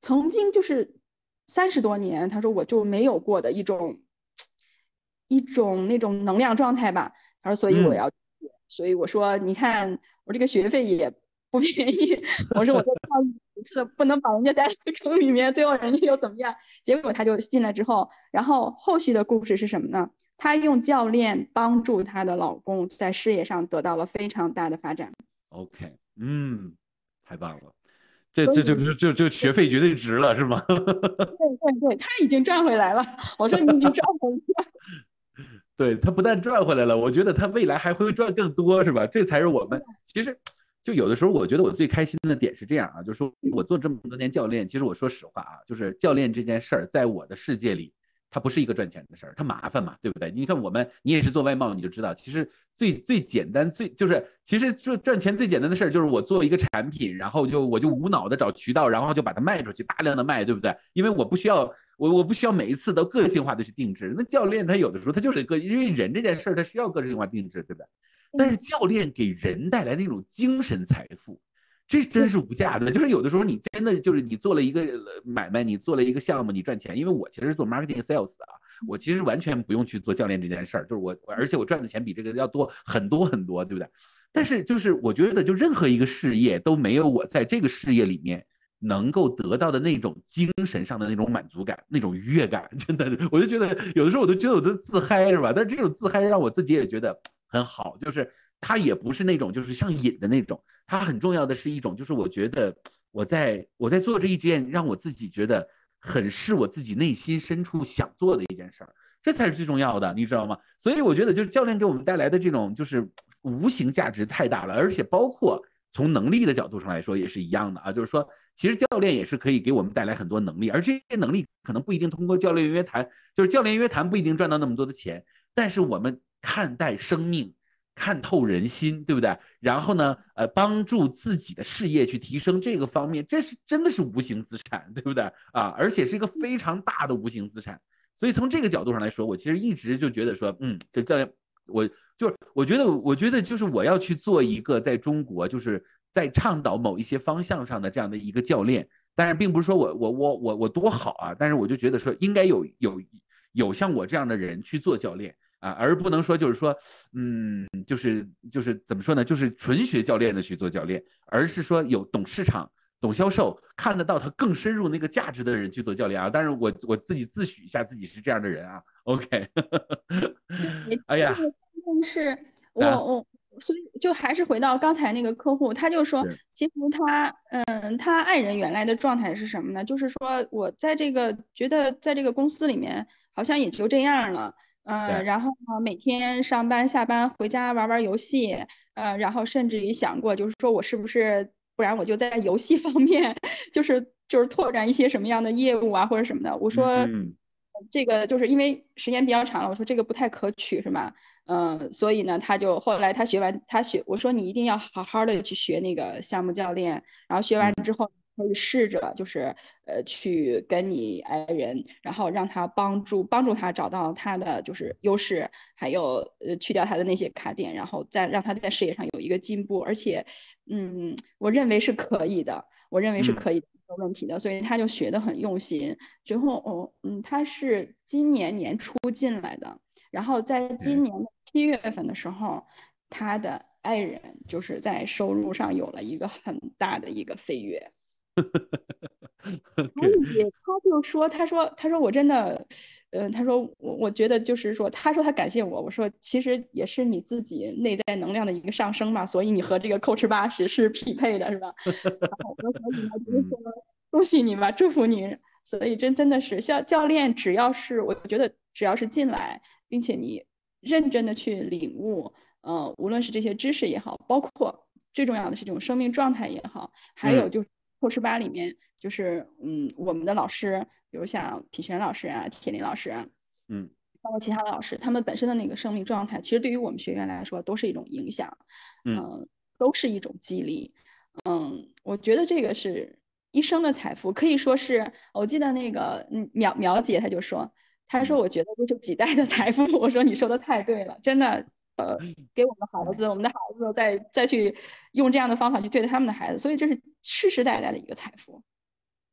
曾经就是三十多年，他说我就没有过的一种一种那种能量状态吧。他说所以我要，所以我说你看我这个学费也不便宜。我说我在教育。次不能把人家带到坑里面，最后人家又怎么样？结果他就进来之后，然后后续的故事是什么呢？她用教练帮助她的老公在事业上得到了非常大的发展。OK，嗯，太棒了，这这这这这这学费绝对值了，是吗？对对对，他已经赚回来了。我说你已经赚回来了。对他不但赚回来了，我觉得他未来还会赚更多，是吧？这才是我们其实。就有的时候，我觉得我最开心的点是这样啊，就是说我做这么多年教练，其实我说实话啊，就是教练这件事儿，在我的世界里，它不是一个赚钱的事儿，它麻烦嘛，对不对？你看我们，你也是做外贸，你就知道，其实最最简单、最就是其实赚赚钱最简单的事儿，就是我做一个产品，然后就我就无脑的找渠道，然后就把它卖出去，大量的卖，对不对？因为我不需要我我不需要每一次都个性化的去定制。那教练他有的时候他就是个，因为人这件事儿他需要个性化定制，对不对？但是教练给人带来那种精神财富。这真是无价的，就是有的时候你真的就是你做了一个买卖，你做了一个项目，你赚钱。因为我其实是做 marketing sales 的啊，我其实完全不用去做教练这件事儿，就是我，而且我赚的钱比这个要多很多很多，对不对？但是就是我觉得，就任何一个事业都没有我在这个事业里面能够得到的那种精神上的那种满足感、那种愉悦感，真的是，我就觉得有的时候我都觉得我都自嗨是吧？但是这种自嗨让我自己也觉得很好，就是它也不是那种就是上瘾的那种。它很重要的是一种，就是我觉得我在我在做这一件让我自己觉得很是我自己内心深处想做的一件事儿，这才是最重要的，你知道吗？所以我觉得就是教练给我们带来的这种就是无形价值太大了，而且包括从能力的角度上来说也是一样的啊，就是说其实教练也是可以给我们带来很多能力，而这些能力可能不一定通过教练约谈，就是教练约谈不一定赚到那么多的钱，但是我们看待生命。看透人心，对不对？然后呢，呃，帮助自己的事业去提升这个方面，这是真的是无形资产，对不对啊？而且是一个非常大的无形资产。所以从这个角度上来说，我其实一直就觉得说，嗯，这教练，我就是我觉得，我觉得就是我要去做一个在中国就是在倡导某一些方向上的这样的一个教练。但是并不是说我我我我我多好啊，但是我就觉得说应该有有有像我这样的人去做教练。啊，而不能说就是说，嗯，就是就是怎么说呢？就是纯学教练的去做教练，而是说有懂市场、懂销售、看得到他更深入那个价值的人去做教练啊。但是我我自己自诩一下自己是这样的人啊。OK，哎呀，但是我我所以就还是回到刚才那个客户，他就说，其实他嗯，他爱人原来的状态是什么呢？就是说我在这个觉得在这个公司里面好像也就这样了。嗯，然后呢，每天上班下班回家玩玩游戏，呃，然后甚至于想过，就是说我是不是，不然我就在游戏 方面，就是就是拓展一些什么样的业务啊，或者什么的。我说，这个就是因为时间比较长了，我说这个不太可取，是吗？嗯，所以呢，他就后来他学完，他学，我说你一定要好好的去学那个项目教练，然后学完之后。可以试着就是呃去跟你爱人，然后让他帮助帮助他找到他的就是优势，还有呃去掉他的那些卡点，然后再让他在事业上有一个进步。而且，嗯，我认为是可以的，我认为是可以没有问题的。所以他就学得很用心。最后，哦，嗯，他是今年年初进来的，然后在今年七月份的时候，他的爱人就是在收入上有了一个很大的一个飞跃。所以他就说：“他说，他说我真的，嗯，他说我我觉得就是说，他说他感谢我。我说其实也是你自己内在能量的一个上升嘛，所以你和这个 Coach 八十是匹配的，是吧？然后我所以呢，就是说恭喜你吧，祝福你。所以真真的是像教练，只要是我觉得只要是进来，并且你认真的去领悟，嗯，无论是这些知识也好，包括最重要的是这种生命状态也好，还有就。”后十八里面就是嗯，我们的老师，比如像品璇老师啊、铁林老师啊，嗯，包括其他的老师，他们本身的那个生命状态，其实对于我们学员来说都是一种影响，嗯，都是一种激励，嗯，我觉得这个是一生的财富，可以说是，我记得那个嗯苗苗姐她就说，她说我觉得这是几代的财富，我说你说的太对了，真的。呃，给我们孩子，我们的孩子再再去用这样的方法去对待他们的孩子，所以这是世世代代的一个财富。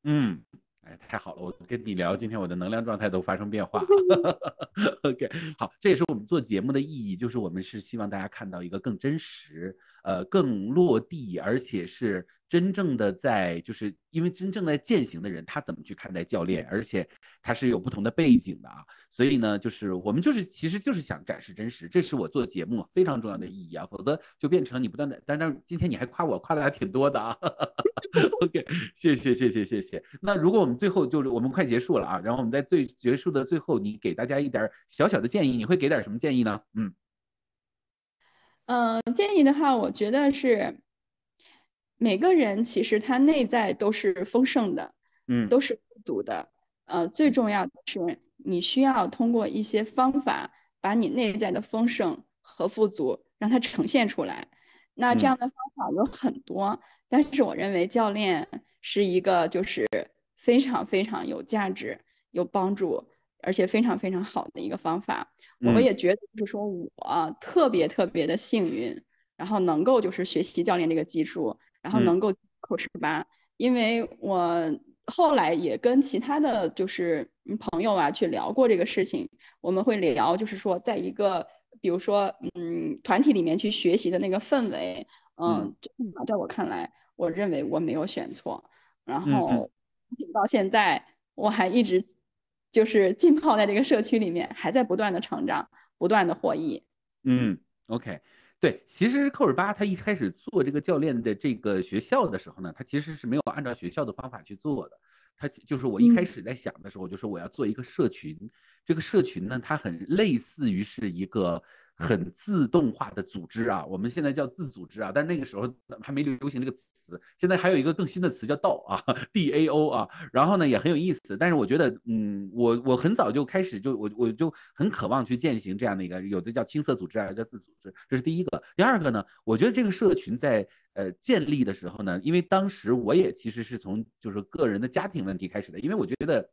嗯，哎，太好了，我跟你聊，今天我的能量状态都发生变化。OK，好，这也是我们做节目的意义，就是我们是希望大家看到一个更真实、呃，更落地，而且是。真正的在，就是因为真正在践行的人，他怎么去看待教练，而且他是有不同的背景的啊，所以呢，就是我们就是其实就是想展示真实，这是我做节目非常重要的意义啊，否则就变成你不断的，但是今天你还夸我，夸的还挺多的啊。OK，谢谢谢谢谢谢。那如果我们最后就是我们快结束了啊，然后我们在最结束的最后，你给大家一点小小的建议，你会给点什么建议呢？嗯嗯，建议的话，我觉得是。每个人其实他内在都是丰盛的，嗯，都是富足的，呃，最重要的是你需要通过一些方法，把你内在的丰盛和富足让它呈现出来。那这样的方法有很多，但是我认为教练是一个就是非常非常有价值、有帮助，而且非常非常好的一个方法。我也觉得就是说我特别特别的幸运，然后能够就是学习教练这个技术，然后能够口吃吧，因为我后来也跟其他的就是朋友啊去聊过这个事情，我们会聊就是说在一个。比如说，嗯，团体里面去学习的那个氛围，嗯，在我看来，我认为我没有选错。然后到现在，我还一直就是浸泡在这个社区里面，还在不断的成长，不断的获益。嗯，OK，对，其实科尔巴他一开始做这个教练的这个学校的时候呢，他其实是没有按照学校的方法去做的。他就是我一开始在想的时候，就说我要做一个社群。这个社群呢，它很类似于是一个很自动化的组织啊。我们现在叫自组织啊，但是那个时候还没流行这个词。现在还有一个更新的词叫道啊，DAO 啊。然后呢也很有意思。但是我觉得，嗯，我我很早就开始就我我就很渴望去践行这样的一个，有的叫青色组织啊，叫自组织。这是第一个。第二个呢，我觉得这个社群在呃建立的时候呢，因为当时我也其实是从就是个人的家庭问题开始的，因为我觉得。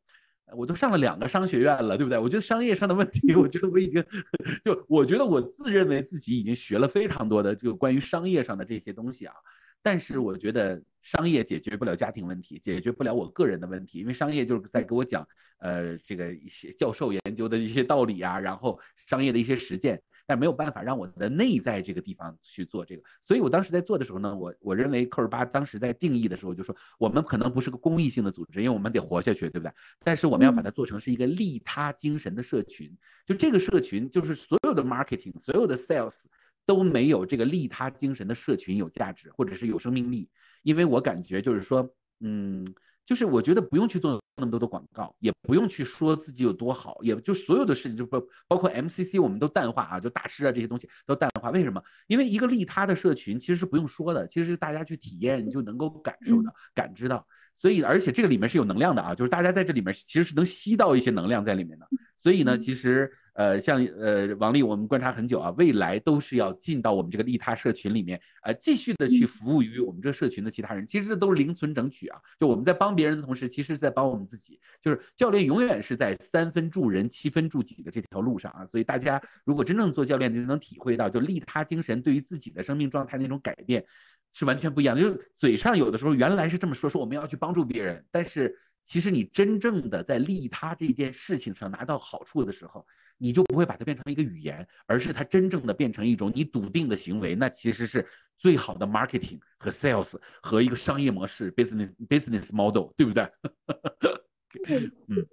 我都上了两个商学院了，对不对？我觉得商业上的问题，我觉得我已经，就我觉得我自认为自己已经学了非常多的这个关于商业上的这些东西啊。但是我觉得商业解决不了家庭问题，解决不了我个人的问题，因为商业就是在给我讲，呃，这个一些教授研究的一些道理啊，然后商业的一些实践。但没有办法让我的内在这个地方去做这个，所以我当时在做的时候呢，我我认为科尔巴当时在定义的时候就说，我们可能不是个公益性的组织，因为我们得活下去，对不对？但是我们要把它做成是一个利他精神的社群，就这个社群就是所有的 marketing，所有的 sales 都没有这个利他精神的社群有价值或者是有生命力，因为我感觉就是说，嗯。就是我觉得不用去做那么多的广告，也不用去说自己有多好，也就所有的事情就包包括 MCC，我们都淡化啊，就大师啊这些东西都淡化。为什么？因为一个利他的社群其实是不用说的，其实是大家去体验你就能够感受到、感知到。所以，而且这个里面是有能量的啊，就是大家在这里面其实是能吸到一些能量在里面的。所以呢，其实呃，像呃王丽，我们观察很久啊，未来都是要进到我们这个利他社群里面，呃，继续的去服务于我们这个社群的其他人。其实这都是零存整取啊，就我们在帮别人的同时，其实是在帮我们自己。就是教练永远是在三分助人、七分助己的这条路上啊。所以大家如果真正做教练，就能体会到，就利他精神对于自己的生命状态那种改变。是完全不一样的，就是嘴上有的时候原来是这么说，说我们要去帮助别人，但是其实你真正的在利他这件事情上拿到好处的时候，你就不会把它变成一个语言，而是它真正的变成一种你笃定的行为，那其实是最好的 marketing 和 sales 和一个商业模式 business business model，对不对？嗯，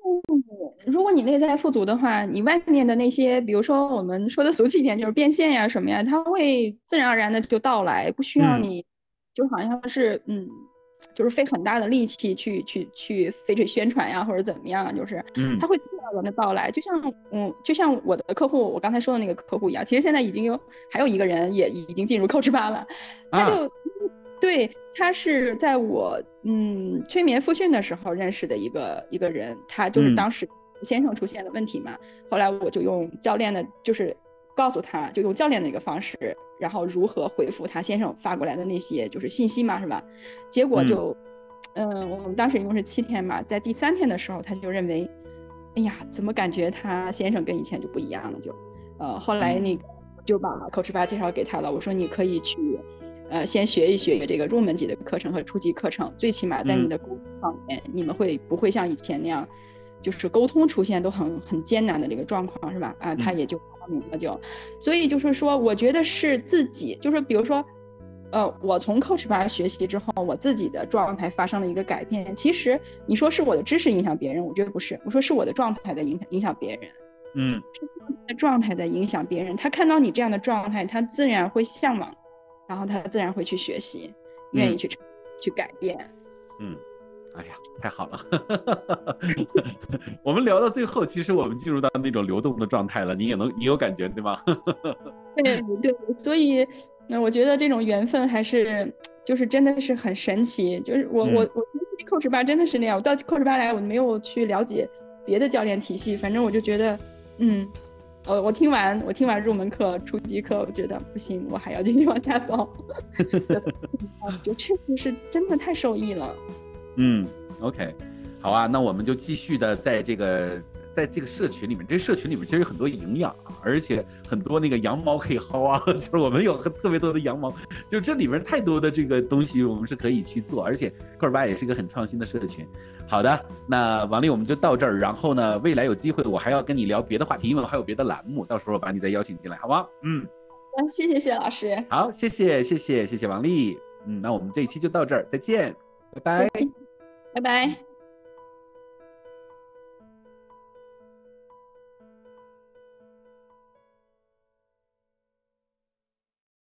如果你内在富足的话，你外面的那些，比如说我们说的俗气一点，就是变现呀什么呀，它会自然而然的就到来，不需要你。就好像是，嗯，就是费很大的力气去去去飞去宣传呀，或者怎么样，就是，嗯，他会自然的到来，就像，嗯，就像我的客户，我刚才说的那个客户一样，其实现在已经有还有一个人也已经进入 Coach 八了，他就，对，他是在我，嗯，催眠复训的时候认识的一个一个人，他就是当时先生出现的问题嘛，后来我就用教练的，就是。告诉他就用教练的一个方式，然后如何回复他先生发过来的那些就是信息嘛，是吧？结果就，嗯，我们当时一共是七天嘛，在第三天的时候，他就认为，哎呀，怎么感觉他先生跟以前就不一样了？就，呃，后来那个就把 Coach 八介绍给他了。我说你可以去，呃，先学一学这个入门级的课程和初级课程，最起码在你的沟通方面，你们会不会像以前那样，就是沟通出现都很很艰难的这个状况，是吧？啊，他也就。明了就，所以就是说，我觉得是自己，就是比如说，呃，我从 Coach 班学习之后，我自己的状态发生了一个改变。其实你说是我的知识影响别人，我觉得不是，我说是我的状态在影响影响别人。嗯，是状态在影响别人，他看到你这样的状态，他自然会向往，然后他自然会去学习，愿意去去改变。嗯。哎呀，太好了！我们聊到最后，其实我们进入到那种流动的状态了。你也能，你有感觉对吗？对对，所以那我觉得这种缘分还是就是真的是很神奇。就是我我我 coach 吧真的是那样，我到 coach 吧来，我没有去了解别的教练体系，反正我就觉得，嗯，呃，我听完我听完入门课、初级课，我觉得不行，我还要继续往下走，就确实是真的太受益了。嗯，OK，好啊，那我们就继续的在这个。在这个社群里面，这社群里面其实有很多营养啊，而且 很多那个羊毛可以薅啊，就是我们有特别多的羊毛，就这里面太多的这个东西我们是可以去做，而且科尔巴也是一个很创新的社群。好的，那王丽我们就到这儿，然后呢，未来有机会我还要跟你聊别的话题，因为我还有别的栏目，到时候把你再邀请进来，好吗？嗯，谢谢薛老师。好，谢谢谢谢谢谢王丽。嗯，那我们这一期就到这儿，再见，拜拜，拜拜。